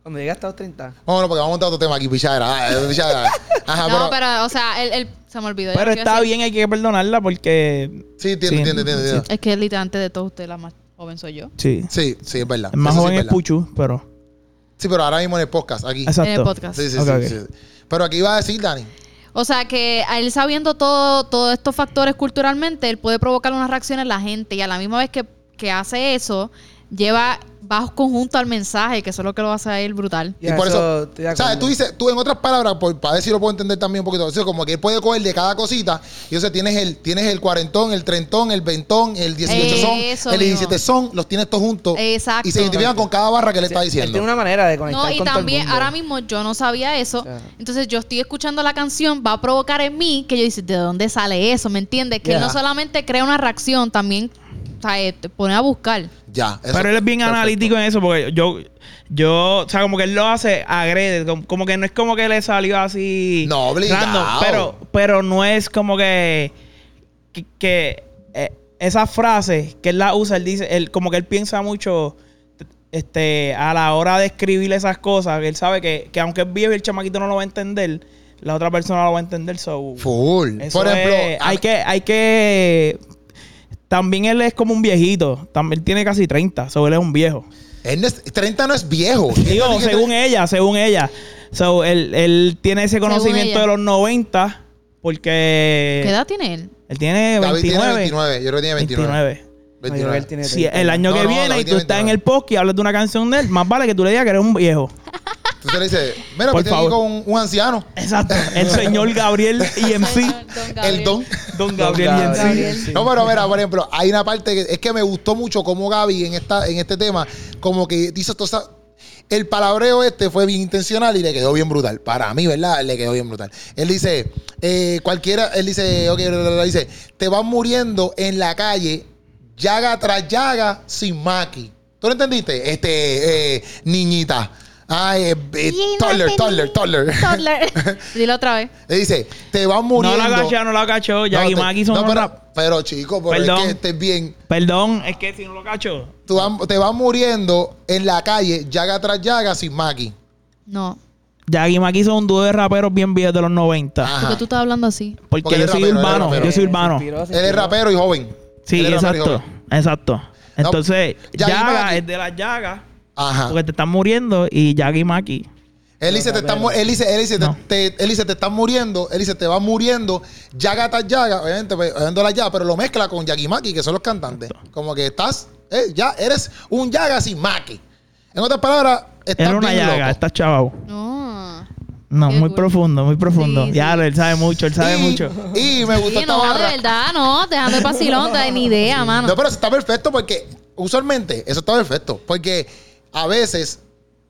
Cuando llegaste a los 30. Vámonos, porque vamos a montar otro tema aquí, pichadera. Ah, eh, pichadera. Ajá, no, pero, pero, o sea, él, él- se me olvidó. Pero ya lo que iba a está decir. bien, hay que perdonarla porque. Sí, entiendo, Sí, entiendo, entiendo. Es que literalmente de todos ustedes la más joven soy yo. Sí. Sí, sí, es verdad. El más Eso sí joven es verdad. Puchu, pero. Sí, pero ahora mismo en el podcast, aquí. Exacto. En el podcast. Sí, sí, sí. Pero aquí iba a decir, Dani. O sea, que a él sabiendo todo, todos estos factores culturalmente, él puede provocar una reacción en la gente y a la misma vez que, que hace eso, lleva bajo conjunto al mensaje, que eso es lo que lo hace a él brutal. Y por eso, o sea, acuerdo. tú dices, tú en otras palabras, por- para ver si lo puedo entender también un poquito, o sea, como que él puede coger de cada cosita, y entonces tienes el, tienes el cuarentón, el trentón, el veintón, el 18 Eso son, el mismo. 17 son, los tienes todos juntos. Exacto. Y se identifican con cada barra que le está Él diciendo. tiene una manera de conectar No, y con todo el también mundo. ahora mismo yo no sabía eso. sea. Entonces yo estoy escuchando la canción, va a provocar en mí que yo dice, ¿de dónde sale eso? ¿Me entiendes? Que él no solamente crea una reacción, también o sea, eh, te pone a buscar. Ya, eso- Pero él es bien perfecto. analítico en eso porque yo, yo, o sea, como que él lo hace agrede, como, como que no es como que le salió así. No, obligado. pero, pero no es como que, que, que, eh, esa frase que él la usa, él dice, él, como que él piensa mucho este, a la hora de escribir esas cosas, que él sabe que, que aunque es viejo y el chamaquito no lo va a entender, la otra persona lo va a entender. So, Full. eso Por ejemplo, es- hay que, hay que. También él es como un viejito. También tiene casi 30. So, él es un viejo. él no es- 30 no es viejo. Digo, según ella, según ella. So, él, él tiene ese conocimiento de los 90 porque... ¿Qué edad tiene él? Él tiene David 29. tiene 29, yo creo que tiene 29. 29. No, yo creo que 29. él tiene Si 30. el año No, que no, viene y tú tiene estás en 29. el podcast y hablas de una canción de él, más vale que tú le digas que eres un viejo. Entonces le dice, mira, Por pues aquí con un, un anciano. Exacto. El señor Gabriel IMC. El don. Don Gabriel Don. Gabriel. No, pero mira, por ejemplo, hay una parte que es que me gustó mucho como Gaby en esta en este tema, como que dice esto, esa- el palabreo este fue bien intencional y le quedó bien brutal. Para mí, ¿verdad? Le quedó bien brutal. Él dice, eh, cualquiera, él dice, ok, bla, bla, bla, dice, te vas muriendo en la calle, llaga tras llaga, sin maqui. ¿Tú lo entendiste? Este, eh, niñita. Ay, eh, eh, toddler, toddler, toddler. Toddler. Dilo otra vez. Le dice, te vas No muriendo. la cachó, no la cachó. No, Yagi te- Maki son no, unos pero, rap- pero chico, pero Perdón. es que estés bien. Perdón, es que si no lo cacho. Tú vas- te vas muriendo en la calle, llaga tras llaga, sin maqui. No. Yagi Maki son un dúo de raperos bien viejos de los 90. Ajá. Porque tú estás hablando así. Porque, yo es soy rapero, él es urbano. rapero. Yo soy Se urbano. inspiró, se Él es rapero y joven. Sí, Él es rapero y exacto. joven. Exacto. Entonces, Yagi Yaga Maki. es de las llagas. Ajá. Porque te están muriendo. Y Yagi Maki. Él dice, te están mu- él dice, él dice, te- No. te, él dice, te están muriendo. Él dice, te vas muriendo, llaga tras llaga. Obviamente, pues, la llaga, pero lo mezcla con Yagimaki, que son los cantantes. Como que estás, eh, ya eres un llaga sin maki. En otras palabras, estás Era una bien llaga, loco. está chaval. No. No, Qué muy cool. profundo, muy profundo. Sí, ya, sí. él sabe mucho, él sabe y, mucho. Y me gustó Sí, esta no, de verdad, no. Dejando el vacilón, de ni idea, mano. No, pero eso está perfecto porque usualmente eso está perfecto. Porque a veces,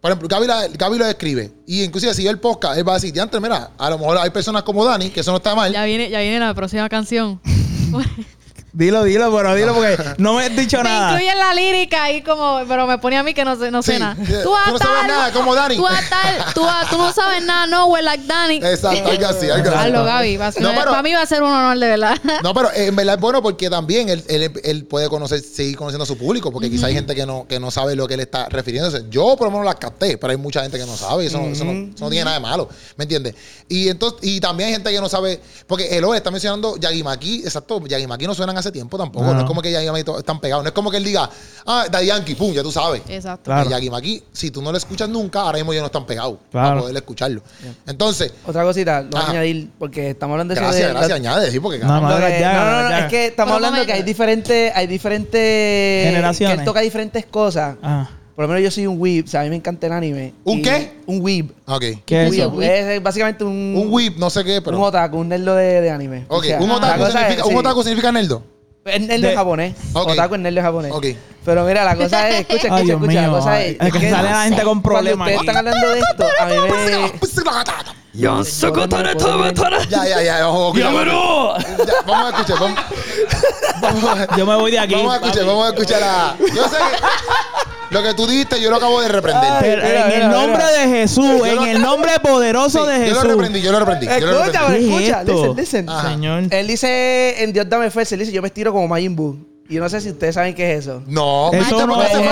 por ejemplo, Gaby, la- Gaby lo escribe. Y inclusive si ve el podcast, él va a decir, antes, mira, a lo mejor hay personas como Dani, que eso no está mal. Ya viene, ya viene la próxima canción. Dilo, dilo, pero dilo porque no me has dicho Me nada. incluye la lírica ahí como, pero me pone a mí que no sé, no sé Sí. nada. Tú Tú, vas no a sabes tal- nada, como Dani. Tú, a tal- tú, vas- tú no sabes nada, no, we're like Dani. Exacto, algo así, algo así. Hazlo, Gaby. va a ser- No, pero- para mí va a ser un honor, de verdad. No, pero eh, en verdad es bueno porque también él, él- él puede conocer, seguir conociendo a su público, porque quizá hay gente que no, que no sabe lo que él está refiriéndose. Yo por lo menos las capté, pero hay mucha gente que no sabe y eso, no, eso no- eso no tiene nada de malo, ¿me entiendes? Y entonces, y también hay gente que no sabe, porque Eloy está mencionando Yagimaki, exacto, Yagimaki no suenan hace tiempo tampoco, no, No. es como que Yagimaki to- están pegados, no es como que él diga, ah, Daddy Yankee, pum, ya tú sabes. Exacto. Claro. Y Yagimaki, si tú no lo escuchas nunca, ahora mismo ya no están pegados Claro. para poder escucharlo. Entonces, Otra cosita, lo voy a añadir porque estamos hablando de eso gracias, de- gracias, añade, sí, porque No, no, no, es que estamos hablando que hay diferentes, hay diferentes Generaciones. Que él toca diferentes cosas. Ah, Por lo menos yo soy un weeb, o sea, a mí me encanta el anime. ¿Un Y- qué? Un weeb. Ok. ¿Qué es Weeb. eso? Weeb. Es básicamente un, Un whip, no sé qué, pero. un otaku, un nerdo de, de anime. Ok, O sea, un la otaku, cosa significa, es- un sí. otaku significa nerdo. Es nerdo De- japonés. Ok. Otaku es en japonés. Ok. Pero mira, la cosa es, escucha, escucha, Ay, Dios escucha. la mío, cosa ay, es, es que sale la gente con problemas Cuando ustedes aquí. están hablando de esto, a mí me... Ya, ya, ya. ojo, escucha, Ya, vamos a escuchar. Vamos, vamos a, Yo me voy de aquí. vamos a escuchar, papi. vamos a escuchar a. Yo sé que lo que tú dijiste, yo lo acabo de reprender. Pero Mira, en mira, el nombre mira. de Jesús, en el nombre poderoso Sí, de yo Jesús. lo reprendí, yo lo reprendí. Yo lo Escucha, reprendí. ¿Qué es escucha, esto? listen, listen. Ajá. Señor. Él dice en Dios dame fuerza, él dice yo me estiro como Majin Buu. Y yo no sé si ustedes saben qué es eso. No, Eso no- Eso, es,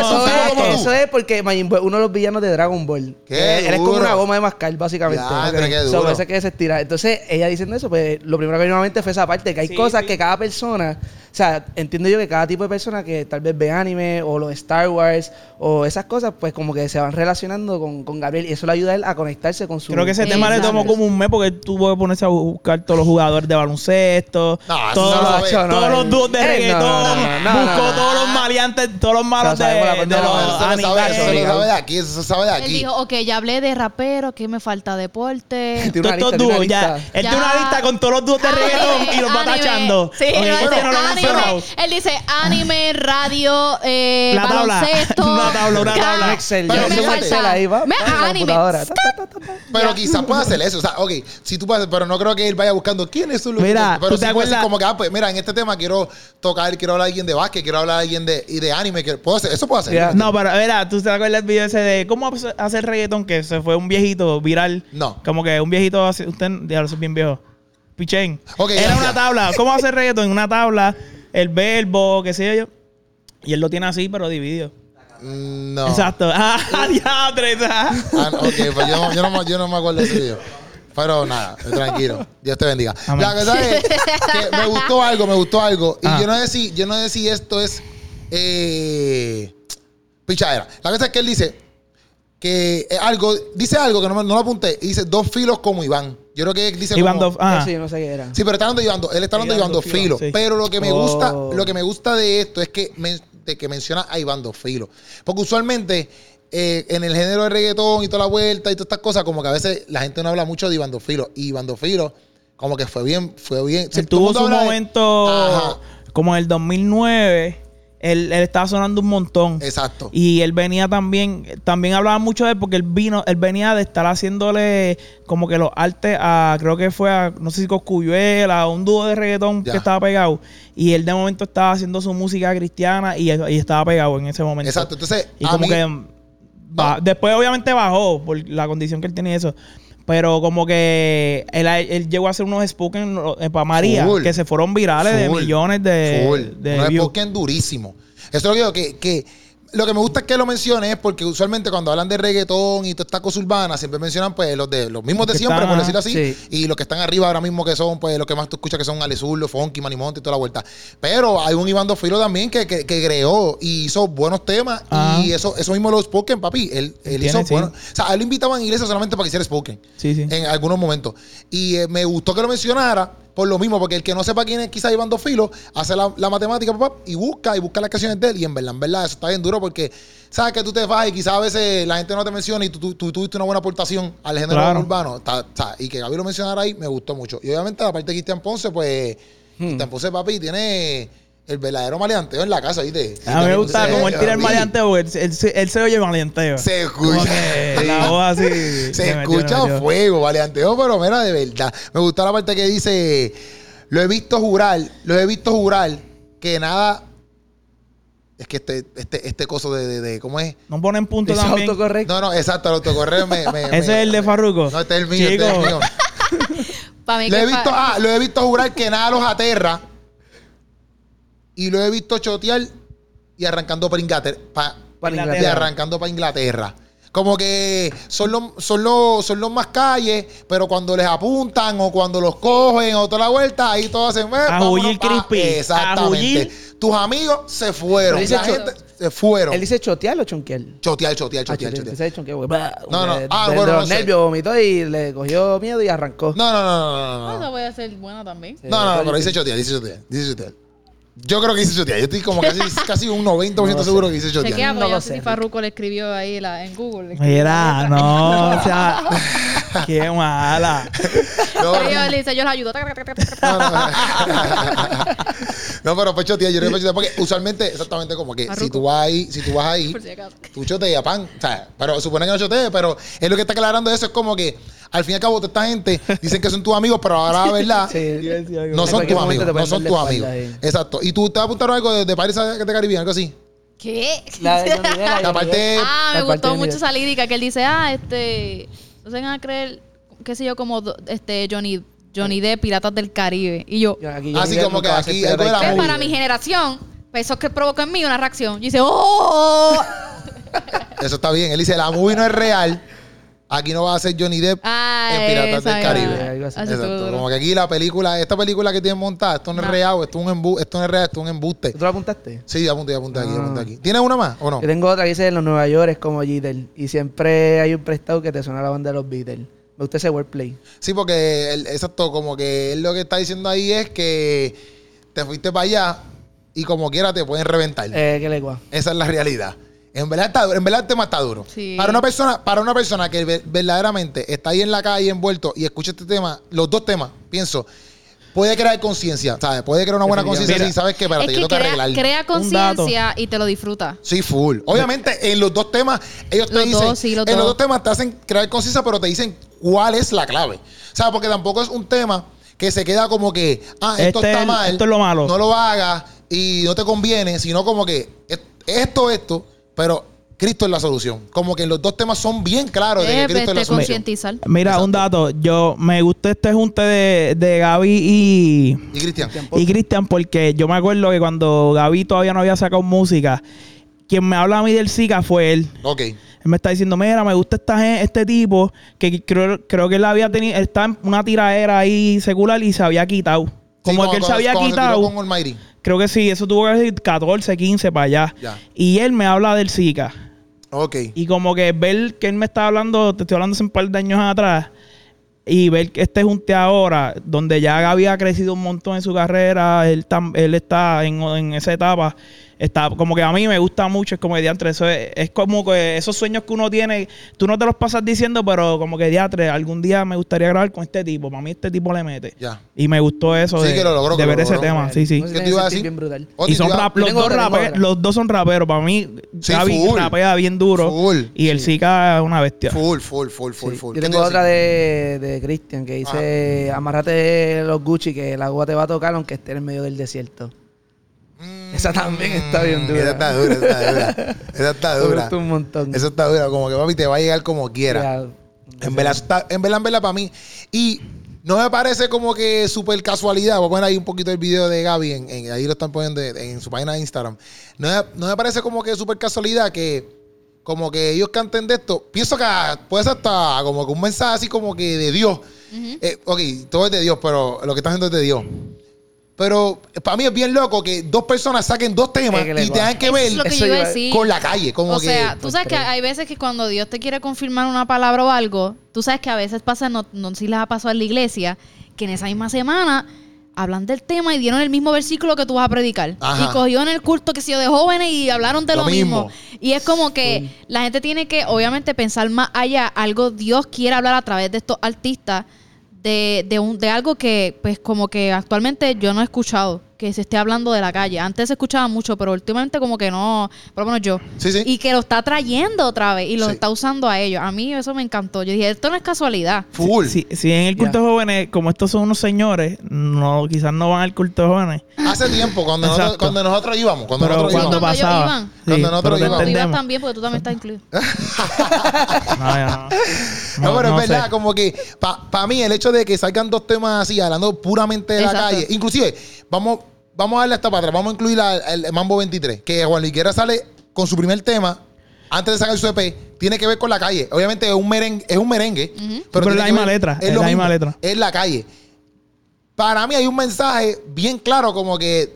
como tú. eso es porque Majin Buu es uno de los villanos de Dragon Ball. Qué Él es como duro. una goma de mascar, básicamente. Diantre, Ok. qué duro. eso es que se estira. Entonces, ella diciendo eso, pues lo primero que vino a mente fue esa parte, que hay Sí, cosas sí. que cada persona sea, entiendo yo que cada tipo de persona que tal vez ve anime o los Star Wars o esas cosas, pues como que se van relacionando con, con Gabriel y eso le ayuda a él a conectarse con su... Creo que ese tema le tomó como un mes porque tuvo que ponerse a buscar todos los jugadores de baloncesto, No, todos, no lo los- ve. todos No, los dúos de eh, no, reggaetón, no, no, no, no, buscó no, no. todos los maleantes, todos los malos O de, de los no, Eso lo sabe, animales. eso lo sabe de aquí, eso se sabe de Él aquí. dijo, ok, ya hablé de rapero, ¿qué me falta? Deporte. Tiene una lista, ya. lista. Él tiene una lista con todos los dúos de reggaetón y los va tachando. Sí, no, dice. Él dice anime, radio, eh, La tabla. baloncesto. Una tabla, una tabla. Excel, Pero yo ¿Qué tengo me fíjate. Excel falta? ahí, va, Me- va, en la anime. computadora. Ta, ta, ta, ta, ta. Pero quizás pueda hacer eso. O sea, ok, si tú puedes, pero no creo que él vaya buscando quiénes son los Mira, tipos. Pero ¿tú te sí puede ser acuerdas? como que, ah, pues mira, en este tema quiero tocar, quiero hablar a alguien de básquet, quiero hablar a alguien de, y de anime. Que, puedo hacer, eso puedo hacer. Ya. No, pero mira, tú te acuerdas el video ese de cómo hacer reggaetón que se fue un viejito viral. No. Como que un viejito, así- usted, ya lo sé bien viejo. Pichén. Ok, Era una tabla. ¿Cómo hacer reggaetón? En una tabla, el verbo, qué sé yo. Y él lo tiene así, pero dividido. No. Exacto. Ah, diadre, ah. Ok, pues yo no, yo, no, yo no me acuerdo de ese video. Pero nada, tranquilo. Dios te bendiga. Amén. La cosa es que me gustó algo, me gustó algo. Y Ah. yo no sé si, yo no sé si esto es eh, pichadera. La cosa es que él dice que eh, algo, dice algo que no, me- no lo apunté. Y dice dos filos como Iván. Yo creo que él dice Iván como, Dov- ah. Yo no sé qué era. Sí, pero está hablando de Iván Él está hablando de Iván Iván Dov Filo. Filo, sí. Pero lo que me Oh. gusta, lo que me gusta de esto es que, de que menciona a Iván Filo. Porque usualmente eh, en el género de reggaetón y toda la vuelta y todas estas cosas, como que a veces la gente no habla mucho de Iván Filo. Y Iván Filo, como que fue bien, fue bien. Tuvo su de- momento como en el 2009. Él, él estaba sonando un montón. exacto. Y él venía también, también hablaba mucho de él porque él vino, él venía de estar haciéndole como que los artes a, creo que fue a, no sé si Coscuyuela, a un dúo de reggaetón Ya. que estaba pegado. Y él de momento estaba haciendo su música cristiana y, y estaba pegado en ese momento. Exacto. Entonces, Y como mí- que después obviamente bajó por la condición que él tenía y eso. Pero como que él, él llegó a hacer unos spoken para María Full. que se fueron virales de millones de, Full. de Unos views. Spoken durísimo. Eso es lo que digo, que, que lo que me gusta es que lo mencione es porque usualmente cuando hablan de reggaetón y toda esta cosa urbana, siempre mencionan pues los de los mismos de Que siempre, están, por decirlo así, sí. y los que están arriba ahora mismo que son pues los que más tú escuchas que son Alezurlo, Funky, Manimonte y toda la vuelta. Pero hay un Iván Filo también que, que, que creó y hizo buenos temas Ah. y eso, eso mismo lo spoken, papi. Él, él hizo sí. buenos. O sea, a él lo invitaban a iglesia solamente para que hiciera spoken Sí, sí. en algunos momentos. Y eh, me gustó que lo mencionara por lo mismo, porque el que no sepa quién es quizá Iván Dos Filos, hace la, la matemática papá, y busca y busca las canciones de él. Y en verdad, en verdad, eso está bien duro porque sabes que tú te vas y quizás a veces la gente no te menciona y tú, tú- tú tuviste una buena aportación al género Claro. urbano. Está- está- y que Gaby lo mencionara ahí, me gustó mucho. Y obviamente la parte de Cristian Ponce, pues, Hmm. Cristian Ponce, papi, tiene el verdadero maleanteo en la casa, ¿viste? A mí me gusta como él tira el maleanteo, él, él se- él se oye maleanteo. Se escucha. que la voz así. Se escucha metió. fuego, valeanteo, pero mira, de verdad. Me gusta la parte que dice, lo he visto jurar, lo he visto jurar que nada... Es que este, este, este coso de, de, de- ¿cómo es? No ponen punto Eso también. autocorrecto. No, no, exacto, el autocorreo me... me- Ese me- es el de Farruko. No, este es el mío, este es el Chico. mío. Para mí Lo que he visto, ah, lo he visto jurar que nada los aterra. Y lo he visto chotear y arrancando para Inglaterra. pa- Para y Inglaterra. arrancando para Inglaterra. Como que son los, son los, son los más calles, pero cuando les apuntan o cuando los cogen o toda la vuelta, ahí todos hacen. eh, A pa- Crispy. A Exactamente. Tus amigos se fueron. La gente se fueron. ¿Él dice chotear o chonquear? chotear, chotear, Ah, chotear, chotear. Ese chonqueo, güey. Bah, No, no. Ah, de- bueno, de no los sé. nervios vomitó y le cogió miedo y arrancó. No, no, no, no, no, no, Ah, no. Esa puede ser buena también. No, no, no, pero dice chotear, dice chotear, dice chotear. Yo creo que dice chotear. Yo estoy como casi, casi un 90% No lo sé. seguro que dice chotear. Chequea, No yo no sé si Farruko le escribió ahí la- en Google. Mira, no, o sea, qué mala. No, yo le dice, yo la ayudo. no, no. No, pero fue chotear. Yo creo que fue chotear porque usualmente, exactamente como que si tú vas ahí, si tú vas ahí, Por si acaso. tú choteas, pan. O sea, pero supone que no chotees, pero es lo que está aclarando eso. Es como que al fin y al cabo, toda esta gente dicen que son tus amigos, pero ahora la verdad. Sí. No son tus amigos, no son tus amigos. ahí. Exacto. ¿Y tú te apuntaron algo de, de Pirates de Caribe, algo así? ¿Qué? La de parte-. Ah, me gustó mucho esa lírica que él dice, ah, este, no se van a creer, qué sé yo, como este Johnny, Johnny Depp, Piratas del Caribe. Y yo. Aquí Así como que aquí pirata algo de la del "Pues, movie. Caribe. para mi generación, pues eso que provocó en mí una reacción. Y dice, ¡oh! Eso está bien. Él dice, la movie no es real, aquí no va a ser Johnny Depp Ah, en Piratas esa del. Caribe. Exacto. Como que aquí la película, esta película que tienen montada, esto no, es real, esto es un embu esto no es real, esto es un embuste. ¿Tú lo apuntaste? Sí, apunté, apunté aquí, Ah. apunté aquí. ¿Tienes una más o no? Yo tengo otra que dice en los Nueva York es como Jeter. Y siempre hay un prestado que te suena la banda de los Beatles. Me gusta ese wordplay. Sí, porque él- exacto, como que él lo que está diciendo ahí es que te fuiste para allá y como quiera te pueden reventar. Eh, ¿Qué legua? Esa es la realidad. En verdad, está, en verdad el tema está duro. Sí. Para una persona, para una persona que ver- verdaderamente está ahí en la calle envuelto y escucha este tema, los dos temas, pienso, puede crear conciencia, ¿sabes? Puede crear una buena conciencia si sabes que espérate, es yo que tengo que crea, arreglar. crea conciencia y te lo disfruta. Sí, full. Obviamente, en los dos temas, ellos te Los dicen. dos, sí, los en los dos. temas te hacen crear conciencia, pero te dicen cuál es la clave. O sea, porque tampoco es un tema que se queda como que, ah, esto Este está es- mal. esto es lo malo. No lo hagas y no te conviene, sino como que es- esto, esto, pero Cristo es la solución. Como que los dos temas son bien claros de que Eh, Cristo es la este, solución. concientizar. Mira, Exacto. un dato. Yo me gusta este junte de, de Gaby y, Y Cristian. y Cristian porque yo me acuerdo que cuando Gaby todavía no había sacado música, quien me habla a mí del Zika fue él. Ok. Él me está diciendo, mira, me gusta esta, gen- este tipo que creo, creo que él había tenido, está en una tiradera ahí secular y se había quitado. Como Sí, que él se había cuando tiró quitado. con Almighty. Creo que sí, eso tuvo que ser 14, 15 para allá. Ya. Y él me habla del Zika. Ok. Y como que ver que él me está hablando, te estoy hablando hace un par de años atrás, y ver que este junte ahora, donde ya Gaby ha crecido un montón en su carrera, él, tam- él está en, en esa etapa, está como que a mí me gusta mucho, es como que diantre, eso es, es como que esos sueños que uno tiene, tú no te los pasas diciendo, pero como que diantre, algún día me gustaría grabar con este tipo, para mí este tipo le mete. Ya. Y me gustó eso Sí, de, que lo logró, de que ver lo ese logró. tema, sí, sí. ¿Qué te iba a decir? bien brutal. Oti, Y son rap- los, dos otra, tengo rape- otra. los dos son raperos. Para mí, Sí, Gaby full. rapea bien duro. Full. Y el Zika es una bestia. Full, full, full, full, Sí. full. Yo ¿Qué tengo te otra de, de Christian que dice: Amárrate los Gucci que el agua te va a tocar aunque estés en medio del desierto. Esa también está bien dura. Esa está dura, esa está dura. Esa está dura. gusta un montón. Eso está dura. Como que papi te va a llegar como quiera. Ya, En verdad, está- en verdad, en verdad, para mí. Y no me parece como que súper casualidad. Voy a poner ahí un poquito el video de Gaby. En, en- ahí lo están poniendo en, en su página de Instagram. No, me- no me parece como que súper casualidad que como que ellos canten de esto. Pienso que puede ser hasta como que un mensaje así como que de Dios. Eh, ok, todo es de Dios, pero lo que está haciendo es de Dios. Pero para mí es bien loco que dos personas saquen dos temas Es que y tengan que ver es lo que eso yo iba a iba- decir. con la calle. Como o que, sea, tú sabes que hay veces que cuando Dios te quiere confirmar una palabra o algo, tú sabes que a veces pasa, no, no sé si les ha pasado en la iglesia, que en esa misma semana hablan del tema y dieron el mismo versículo que tú vas a predicar. Ajá. Y cogió en el culto que se de jóvenes y hablaron de Lo lo, mismo. mismo. Y es como que la gente tiene que, obviamente, pensar más allá. Algo Dios quiere hablar a través de estos artistas de, de, un, de algo que, pues, como que actualmente yo no he escuchado que se esté hablando de la calle. Antes se escuchaba mucho, pero últimamente como que no, por lo menos yo. Sí, sí. Y que lo está trayendo otra vez y lo Sí. está usando a ellos. A mí eso me encantó. Yo dije, esto no es casualidad. full. Si, si en el culto de jóvenes, como estos son unos señores, no quizás no van al culto de jóvenes. Hace tiempo, cuando nosotros, cuando nosotros íbamos. Cuando Pero nosotros cuando íbamos. ellos pasaba. iban. Cuando nosotros íbamos. Tú ibas también porque tú también estás incluido. No, ya no. No, pero no es verdad, sé. como que para mí el hecho de que salgan dos temas así, hablando puramente de la calle, inclusive, vamos, vamos a darle hasta para atrás, vamos a incluir al, al Mambo 23, que Juan Liquera sale con su primer tema, antes de sacar su EP, tiene que ver con la calle. Obviamente es un merengue, es un merengue Pero es tiene la que misma ver- letra, es la misma mismo, letra. Es la calle. Para mí hay un mensaje bien claro, como que,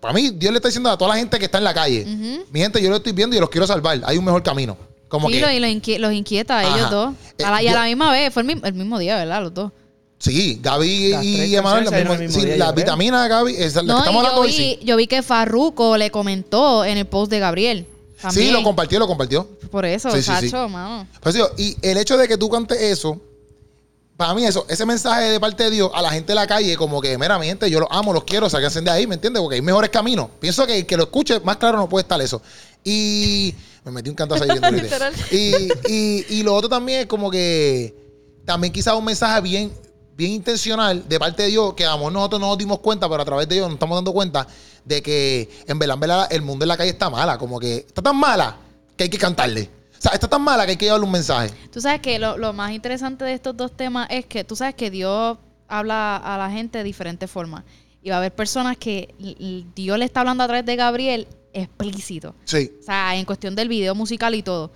para mí, Dios le está diciendo a toda la gente que está en la calle, mi gente, yo lo estoy viendo y los quiero salvar, hay un mejor camino. Como Sí, que, lo- y los, inquie- los inquieta a ellos dos. Eh, A la- y a yo- la misma vez, fue el mismo, el mismo día, ¿verdad? Los dos. Sí, Gaby Las y Emanuel, sí, la yo creo. vitamina de Gaby, esa es la No, que estamos yo hablando hoy, vi, sí. yo vi que Farruko le comentó en el post de Gabriel. También. Sí, lo compartió, lo compartió. Por eso, Sí, sí, sí. Sacho, mano. Pues digo, y el hecho de que tú cantes eso, para mí eso, ese mensaje de parte de Dios a la gente de la calle, como que, mira, mi gente, yo los amo, los quiero, sáquense de ahí, ¿me entiendes? Porque hay mejores caminos. Pienso que el que lo escuche, más claro no puede estar eso. Y me metí un cantazo ahí. Literal. y, y, y lo otro también es como que, también quizás un mensaje bien, bien intencional de parte de Dios, que a lo mejor nosotros no nos dimos cuenta, pero a través de Dios nos estamos dando cuenta de que en verdad, en verdad, el mundo en la calle está mala, como que está tan mala que hay que cantarle. O sea, está tan mala que hay que llevarle un mensaje. Tú sabes que lo, lo más interesante de estos dos temas es que tú sabes que Dios habla a la gente de diferentes formas. Y va a haber personas que Dios le está hablando a través de Gabriel explícito. Sí. O sea, en cuestión del video musical y todo.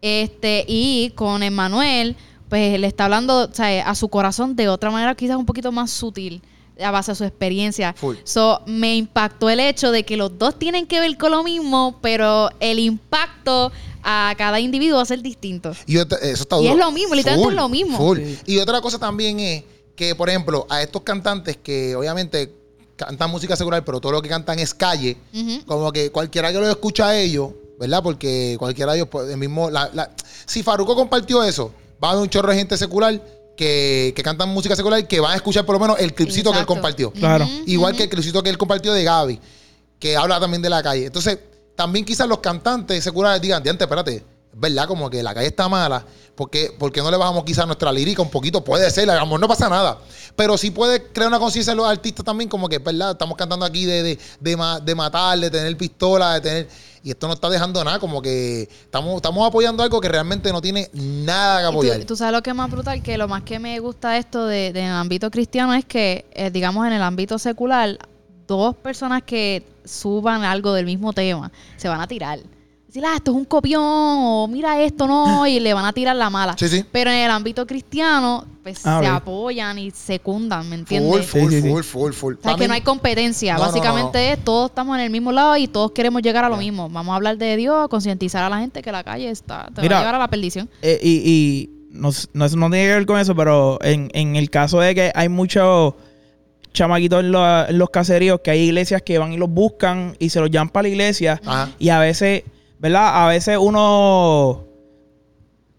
Este, y con Emmanuel, pues le está hablando o sea, a su corazón de otra manera, quizás un poquito más sutil, a base de su experiencia. Full. So, me impactó el hecho de que los dos tienen que ver con lo mismo, pero el impacto a cada individuo va a ser distinto. Y otra- eso está Y es lo mismo, literalmente es lo mismo. full. Sí. Y otra cosa también es que, por ejemplo, a estos cantantes que obviamente cantan música secular, pero todo lo que cantan es calle, como que cualquiera que lo escucha a ellos, ¿verdad? Porque cualquiera de ellos, pues, el mismo. la- la- si Faruco compartió eso, va a haber un chorro de gente secular que, que cantan música secular que van a escuchar por lo menos el clipcito que él compartió. Claro. Igual que el clipcito que él compartió de Gaby, que habla también de la calle. Entonces, también quizás los cantantes seculares digan, diante, espérate, es verdad, como que la calle está mala, porque porque no le bajamos quizás nuestra lírica un poquito? Puede ser, amor, no pasa nada. Pero sí puede crear una conciencia en los artistas también, como que, es verdad, estamos cantando aquí de, de, de, ma- de matar, de tener pistola, de tener... Y esto no está dejando nada, como que estamos, estamos apoyando algo que realmente no tiene nada que apoyar. tú, tú sabes lo que es más brutal, que lo más que me gusta esto de, de en el ámbito cristiano es que, eh, digamos, en el ámbito secular, dos personas que suban algo del mismo tema se van a tirar. Decir, ah, esto es un copión, o mira esto, no, y le van a tirar la mala. Sí, sí. Pero en el ámbito cristiano, pues Ah, se apoyan y secundan, ¿me Full, entiendes? full, Sí, sí, sí. full, full, full. O sea, que mí- no hay competencia. No, no, no, Básicamente es todos estamos en el mismo lado y todos queremos llegar a lo mismo. Vamos a hablar de Dios, concientizar a la gente que la calle está, te Mira. va a llevar a la perdición. Eh, y y no, no, no tiene que ver con eso, pero en, en el caso de que hay muchos chamaquitos en, lo- en los caseríos, que hay iglesias que van y los buscan y se los llevan para la iglesia. Ajá. Y a veces, ¿verdad? A veces uno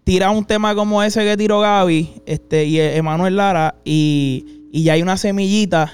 tira un tema como ese que tiró Gaby este, y Emanuel Lara y, y ya hay una semillita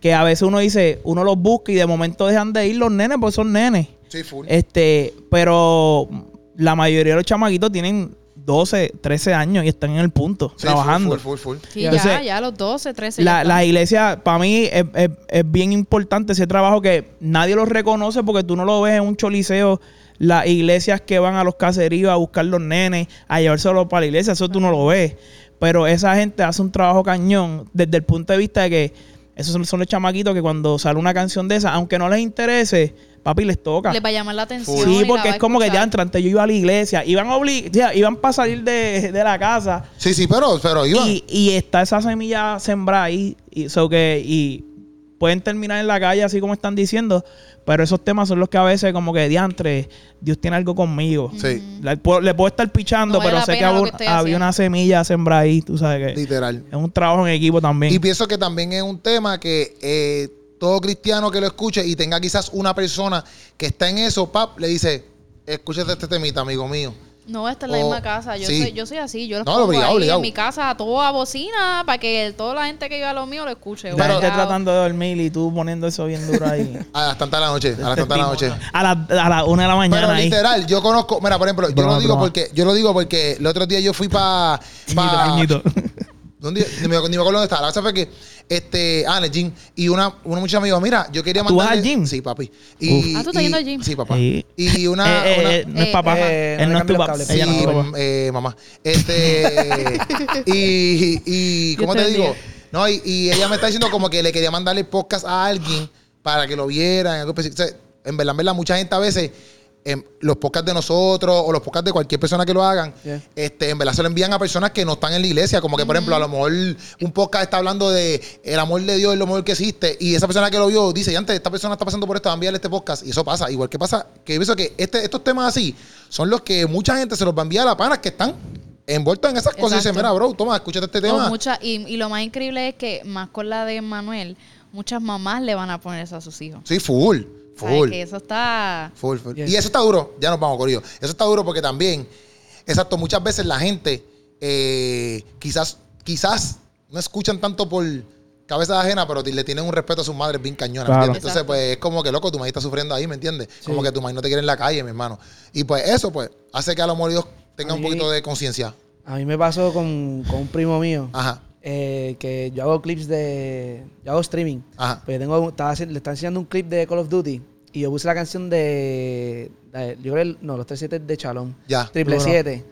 que a veces uno dice, uno los busca y de momento dejan de ir los nenes porque son nenes. Sí, full. Este, pero la mayoría de los chamaquitos tienen 12, 13 años y están en el punto, Sí, trabajando. Full, full, full, full. Sí, Entonces, ya, ya los 12, 13. La, la iglesia, para mí, es, es- es bien importante ese trabajo que nadie lo reconoce porque tú no lo ves en un choliseo. Las iglesias que van a los caseríos a buscar los nenes, a llevárselos para la iglesia, eso tú no lo ves. Pero esa gente hace un trabajo cañón desde el punto de vista de que esos son, son los chamaquitos que cuando sale una canción de esa, aunque no les interese, papi, les toca. Les va a llamar la atención. Sí, porque es como que ya antes yo iba a la iglesia, iban sea, iban para salir de, de la casa Sí, sí, pero, pero iba. y, y está esa semilla sembrada ahí y, so que, y pueden terminar en la calle así como están diciendo, pero esos temas son los que a veces como que diantre, Dios tiene algo conmigo. Sí, Le, puedo, le puedo estar pichando, No pero sé que había, que había haciendo. una semilla sembrada ahí, tú sabes que literal. es un trabajo en equipo también. Y pienso que también es un tema que eh, todo cristiano que lo escuche y tenga quizás una persona que está en eso, pap, le dice, escúchate este temita, amigo mío. No, esta es la O- misma casa. Yo, sí. soy, yo soy así. Yo los No, pongo obligado, ahí obligado. en mi casa todo a bocina para que toda la gente que viva a lo mío lo escuche. la pero- Obligado. tratando de dormir y tú poniendo eso bien duro ahí. A las tantas de la noche, a las tantas de la noche. a las a la una de la mañana Pero ahí. literal, yo conozco, mira, por ejemplo, yo Broma, lo digo broma. porque, yo lo digo porque el otro día yo fui para Ñito. ¿Dónde? Ni me, ni me acuerdo dónde estaba. La cosa fue que, este, ah, en el gym. Y una, una muchacha me dijo, mira, yo quería ¿Tú vas al gym? Sí, papi. Y, Ah, ¿tú estás y- yendo al gym? Sí, papá. Sí. Y una... Eh, eh, una- eh, no es papá. eh, Él no le es tu papá. Ella no es Sí, tu papá. eh, mamá. Este. y. y ¿Cómo te te digo? bendiga. No, y, y ella me está diciendo como que le quería mandarle podcast a alguien para que lo vieran. Algo específico. O sea, en verdad, en verdad, mucha gente a veces. Los podcasts de nosotros o los podcasts de cualquier persona que lo hagan, Yeah. este, en verdad se lo envían a personas que no están en la iglesia. Como que, por ejemplo, a lo mejor un podcast está hablando de el amor de Dios y lo mejor que existe. Y esa persona que lo vio dice, y antes esta persona está pasando por esto, enviarle este podcast. Y eso pasa. Igual que pasa, que yo pienso que este, estos temas así son los que mucha gente se los va a enviar a panas que están envueltos en esas cosas. Y dicen, Exacto. mira, bro, toma, escúchate este tema. mucha- y, y lo más increíble es que, más con la de Manuel, muchas mamás le van a poner eso a sus hijos. Sí, full. Full. Que eso está... Full, full. Yes. Y eso está duro, ya nos vamos, Corillo. Eso está duro porque también, exacto, muchas veces la gente eh, quizás, quizás no escuchan tanto por cabeza ajena, pero le tienen un respeto a sus madres bien cañona, ¿me Claro. entiendes? Entonces, pues es como que loco, tu madre está sufriendo ahí, ¿me entiendes? Sí. Como que tu madre no te quiere en la calle, mi hermano. Y pues eso, pues, hace que a lo mejor Dios tenga un poquito de conciencia. A mí me pasó con, con un primo mío Ajá, eh, que yo hago clips de. Yo hago streaming. ajá. Pues tengo, estaba le están enseñando un clip de Call of Duty y yo puse la canción de. de- yo creo el- no, los 37 de Chalón. Ya. Triple Duro. 7.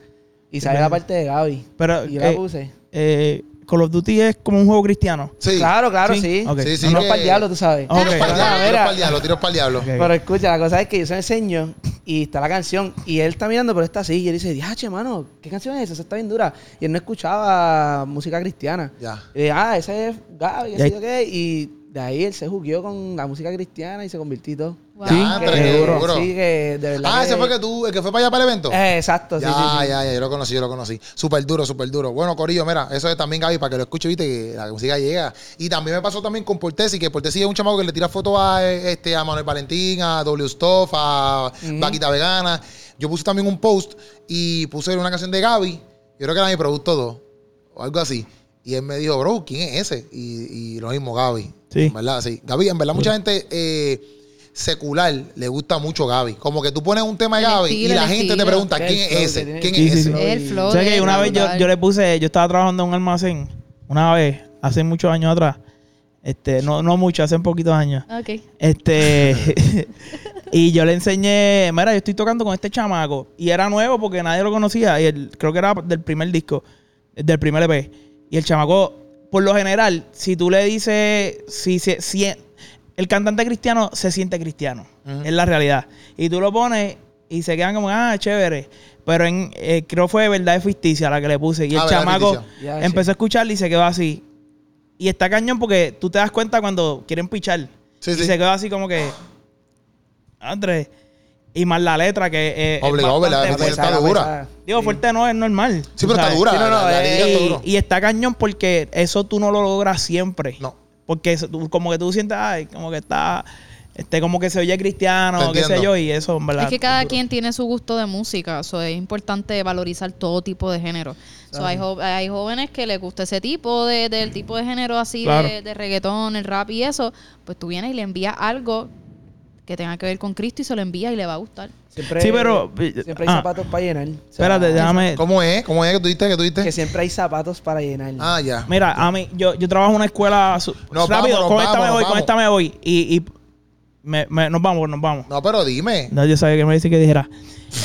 Y sale la parte de Gaby. Pero y yo la eh, puse. eh, Call of Duty es como un juego cristiano. Sí. Claro, claro, Sí. sí. Ok. Sí, sí, Tiros que- para el diablo, tú sabes. Ok. Tiros para el diablo, tiros para el diablo, tiros para el diablo. Ok. Pero escucha, la cosa es que yo se lo enseño Y está la canción. Y él está mirando, pero está así. Y él dice, diache, mano, ¿qué canción es esa? Esa está bien dura. Y él no escuchaba música cristiana. Ya. Y dije, ah, ese es Gaby, Y qué sé yo qué. Y de ahí él se jugueó con la música cristiana y se convirtió y todo. Wow. Sí, Ya, Que- pero qué seguro. duro. Sí, que de verdad. Ah, que- ese fue que tú, el que fue para allá para el evento. Eh, exacto, ya, sí, sí. ya, ya, yo lo conocí, yo lo conocí. Súper duro, súper duro. Bueno, Corillo, mira, eso es también Gaby, para que lo escuche, viste, que la música llega. Y también me pasó también con Portesi, que Portesi es un chamaco que le tira fotos a, eh, este, a Manuel Valentín, a W Stuff, a Vaquita Vegana. Yo puse también un post y puse una canción de Gaby, yo creo que era mi producto 2, o algo así. Y él me dijo, bro, ¿quién es ese? Y, y lo mismo, Gaby. Sí. En verdad, sí. Gaby, en verdad, mucha gente eh, secular le gusta mucho Gaby. Como que tú pones un tema de El Gaby estilo, y la el gente te pregunta, ¿quién el es ese? ¿Quién es ese? El flow. ¿Sabes de que una vez yo, yo le puse, yo estaba trabajando en un almacén, una vez, hace muchos años atrás, este, no, no mucho, hace poquitos años. Ok. Este, y yo le enseñé, mira, yo estoy tocando con este chamaco. Y era nuevo porque nadie lo conocía. Y él, creo que era del primer disco, del primer EP. Y el chamaco, por lo general, si tú le dices, si, si, si el cantante cristiano se siente cristiano, es la realidad. Y tú lo pones y se quedan como, ah, chévere. Pero en, eh, creo fue verdad de ficticia la que le puse. Y Ah, el de chamaco empezó a escucharle y se quedó así. Y está cañón porque tú te das cuenta cuando quieren pichar. Sí, y sí. se quedó así como que. Andrés. Y más la letra que. eh, es Obligado, ¿verdad? Esa fuerte. está dura. pesada. Digo, Sí. fuerte no es normal. Sí, pero está dura. Sí, no, no, la- la eh, está duro. Y está cañón porque eso tú no lo logras siempre. No. Porque eso, tú- como que tú sientes, ay, como que está. Este, como que se oye cristiano, qué sé yo, y eso, en verdad. Es que cada quien tiene su gusto de música, so es importante valorizar todo tipo de género. So, hay, jo- hay jóvenes que les gusta ese tipo de, del tipo de género así Claro. de, de reggaetón, el rap y eso, pues tú vienes y le envías algo que tenga que ver con Cristo y se lo envías y le va a gustar. Siempre, Sí, pero- Siempre hay ah. zapatos para llenar. O sea, Espérate, déjame. ¿Cómo es? ¿Cómo es que tú diste? Que tú diste? Que siempre hay zapatos para llenar. Ah, ya. Mira, a mí, yo, yo trabajo en una escuela. su- Nos rápido, vamos, nos con esta vamos, me nos voy, con vamos. esta me voy. Y, y me- me- nos vamos, nos vamos. No, pero dime. No, yo sabía que me decía que dijera.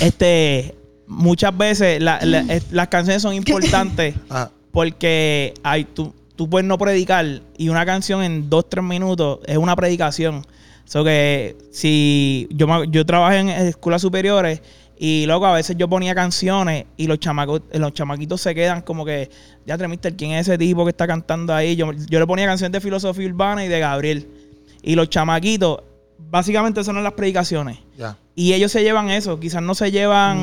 Este, muchas veces la- la- es- las canciones son importantes Ah, porque hay, tú, tú puedes no predicar y una canción en dos, tres minutos es una predicación. So que si yo, me- yo trabajé en escuelas superiores y luego a veces yo ponía canciones y los chamacos, los chamaquitos se quedan como que, ya mister, ¿quién es ese tipo que está cantando ahí? Yo, yo le ponía canciones de filosofía urbana y de Gabriel. Y los chamaquitos, básicamente son las predicaciones. Y ellos se llevan eso, quizás no se llevan,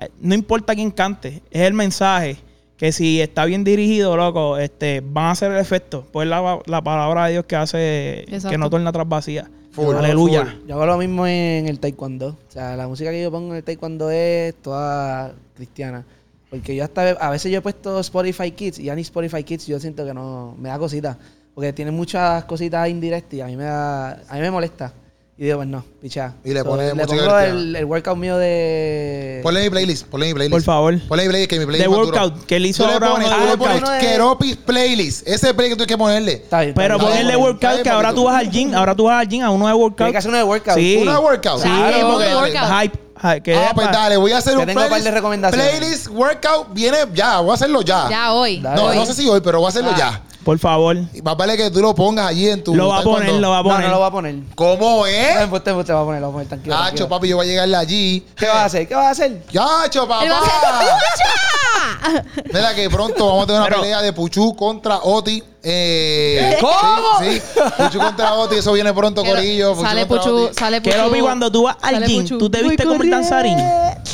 eh, no importa quién cante, es el mensaje que si está bien dirigido, loco, este, van a hacer el efecto. Pues la, la palabra de Dios que hace que no torna atrás vacía. Full, Aleluya. full. Yo hago lo mismo en el taekwondo. O sea, la música que yo pongo en el taekwondo es toda cristiana. Porque yo hasta a veces yo he puesto Spotify Kids y ya ni Spotify Kids yo siento que no me da cosita. Porque tiene muchas cositas indirectas y a mí me da, a mí me molesta. Y digo, pues no, picha. Y le pones música pongo el, el workout mío de... Ponle mi playlist. Ponle mi playlist. Por favor. Ponle mi playlist, que mi playlist De es más duro. workout, que él hizo Tú le ahora pones, uno tú le workout. pones Keropis playlist. Ese playlist que tú tienes que ponerle. Está bien, Pero ponerle workout que ahora tú vas al gym, ahora tú vas al gym a uno de workout. Tiene que hacer uno de workout. Sí. Una de workout. Sí, Claro, porque workout. hype, que ah, es pues dale, voy a hacer un tengo playlist. de recomendaciones. Playlist workout viene ya, voy a hacerlo ya. Ya hoy. Dale. No, hoy. no sé si hoy, pero voy a hacerlo Ah. ya. Por favor. Y más vale que tú lo pongas allí en tu. Lo va a poner, lo va a No, poner. no lo voy a poner. ¿Cómo No, es? embuste, embuste, lo voy a poner, lo voy a poner, tranquilo. Tranquilo. papi, yo voy a llegarle allí. ¿Qué vas a hacer? ¿Qué vas a hacer? ¡Yacho, papá! Va Mira que pronto vamos a tener una Pero- pelea de Puchu contra Oti. Eh, ¿Cómo? Sí, sí. Puchu contra Oti, eso viene pronto, Corillo. Puchu Sale Puchu, sale Puchu. Quiero ver cuando tú vas al Sale gym, tú te viste como el danzarín.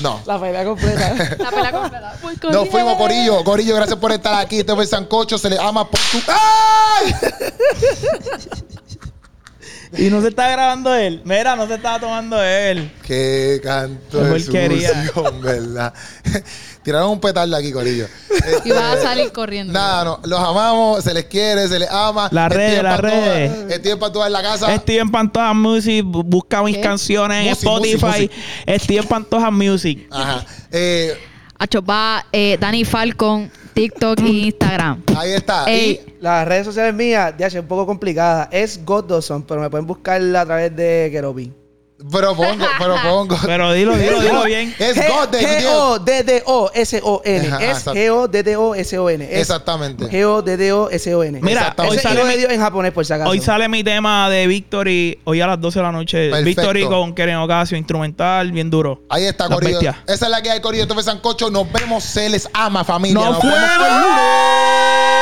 No. La pelea completa. La pelea completa. Nos corriendo. fuimos, Corillo. Corillo, gracias por estar aquí. Este fue el Sancocho. Se le ama por tu. ¡Ay! Y no se está grabando él. Mira, no se estaba tomando él. Qué canto de sucio, ¿verdad? Tiraron un petardo aquí, Corillo. Y vas a salir corriendo. Nada, no. Los amamos, se les quiere, se les ama. Las redes, las redes. Steven Pantoja en la casa. Steven Pantoja Music, bu- busca mis ¿Qué? canciones en Spotify. Steven Pantoja Music. Ajá. Eh, eh, Dani Falcon, TikTok e Instagram. ahí está. Ey. Y Las redes sociales mías, ya es un poco complicada. Es God Dawson, pero me pueden buscar a través de Keropi. Propongo, propongo. Pero dilo, dilo, dilo bien. Es God. de- G-O-D-D-O-S-O-N. Es. G-O-D-D-O-S-O-N. Exactamente. G-O-D-D-O-S-O-N. Mira, hoy sale, Dios en japonés, por si acaso. hoy sale mi tema de Victory, hoy a las 12 de la noche. Perfecto. Victory con Keren Ocasio, instrumental, bien duro. Ahí está, Corillo. Esa es la que hay, Corillo. Esto fue Sancocho. Nos vemos. Se les ama, familia. ¡Nos vemos el lunes.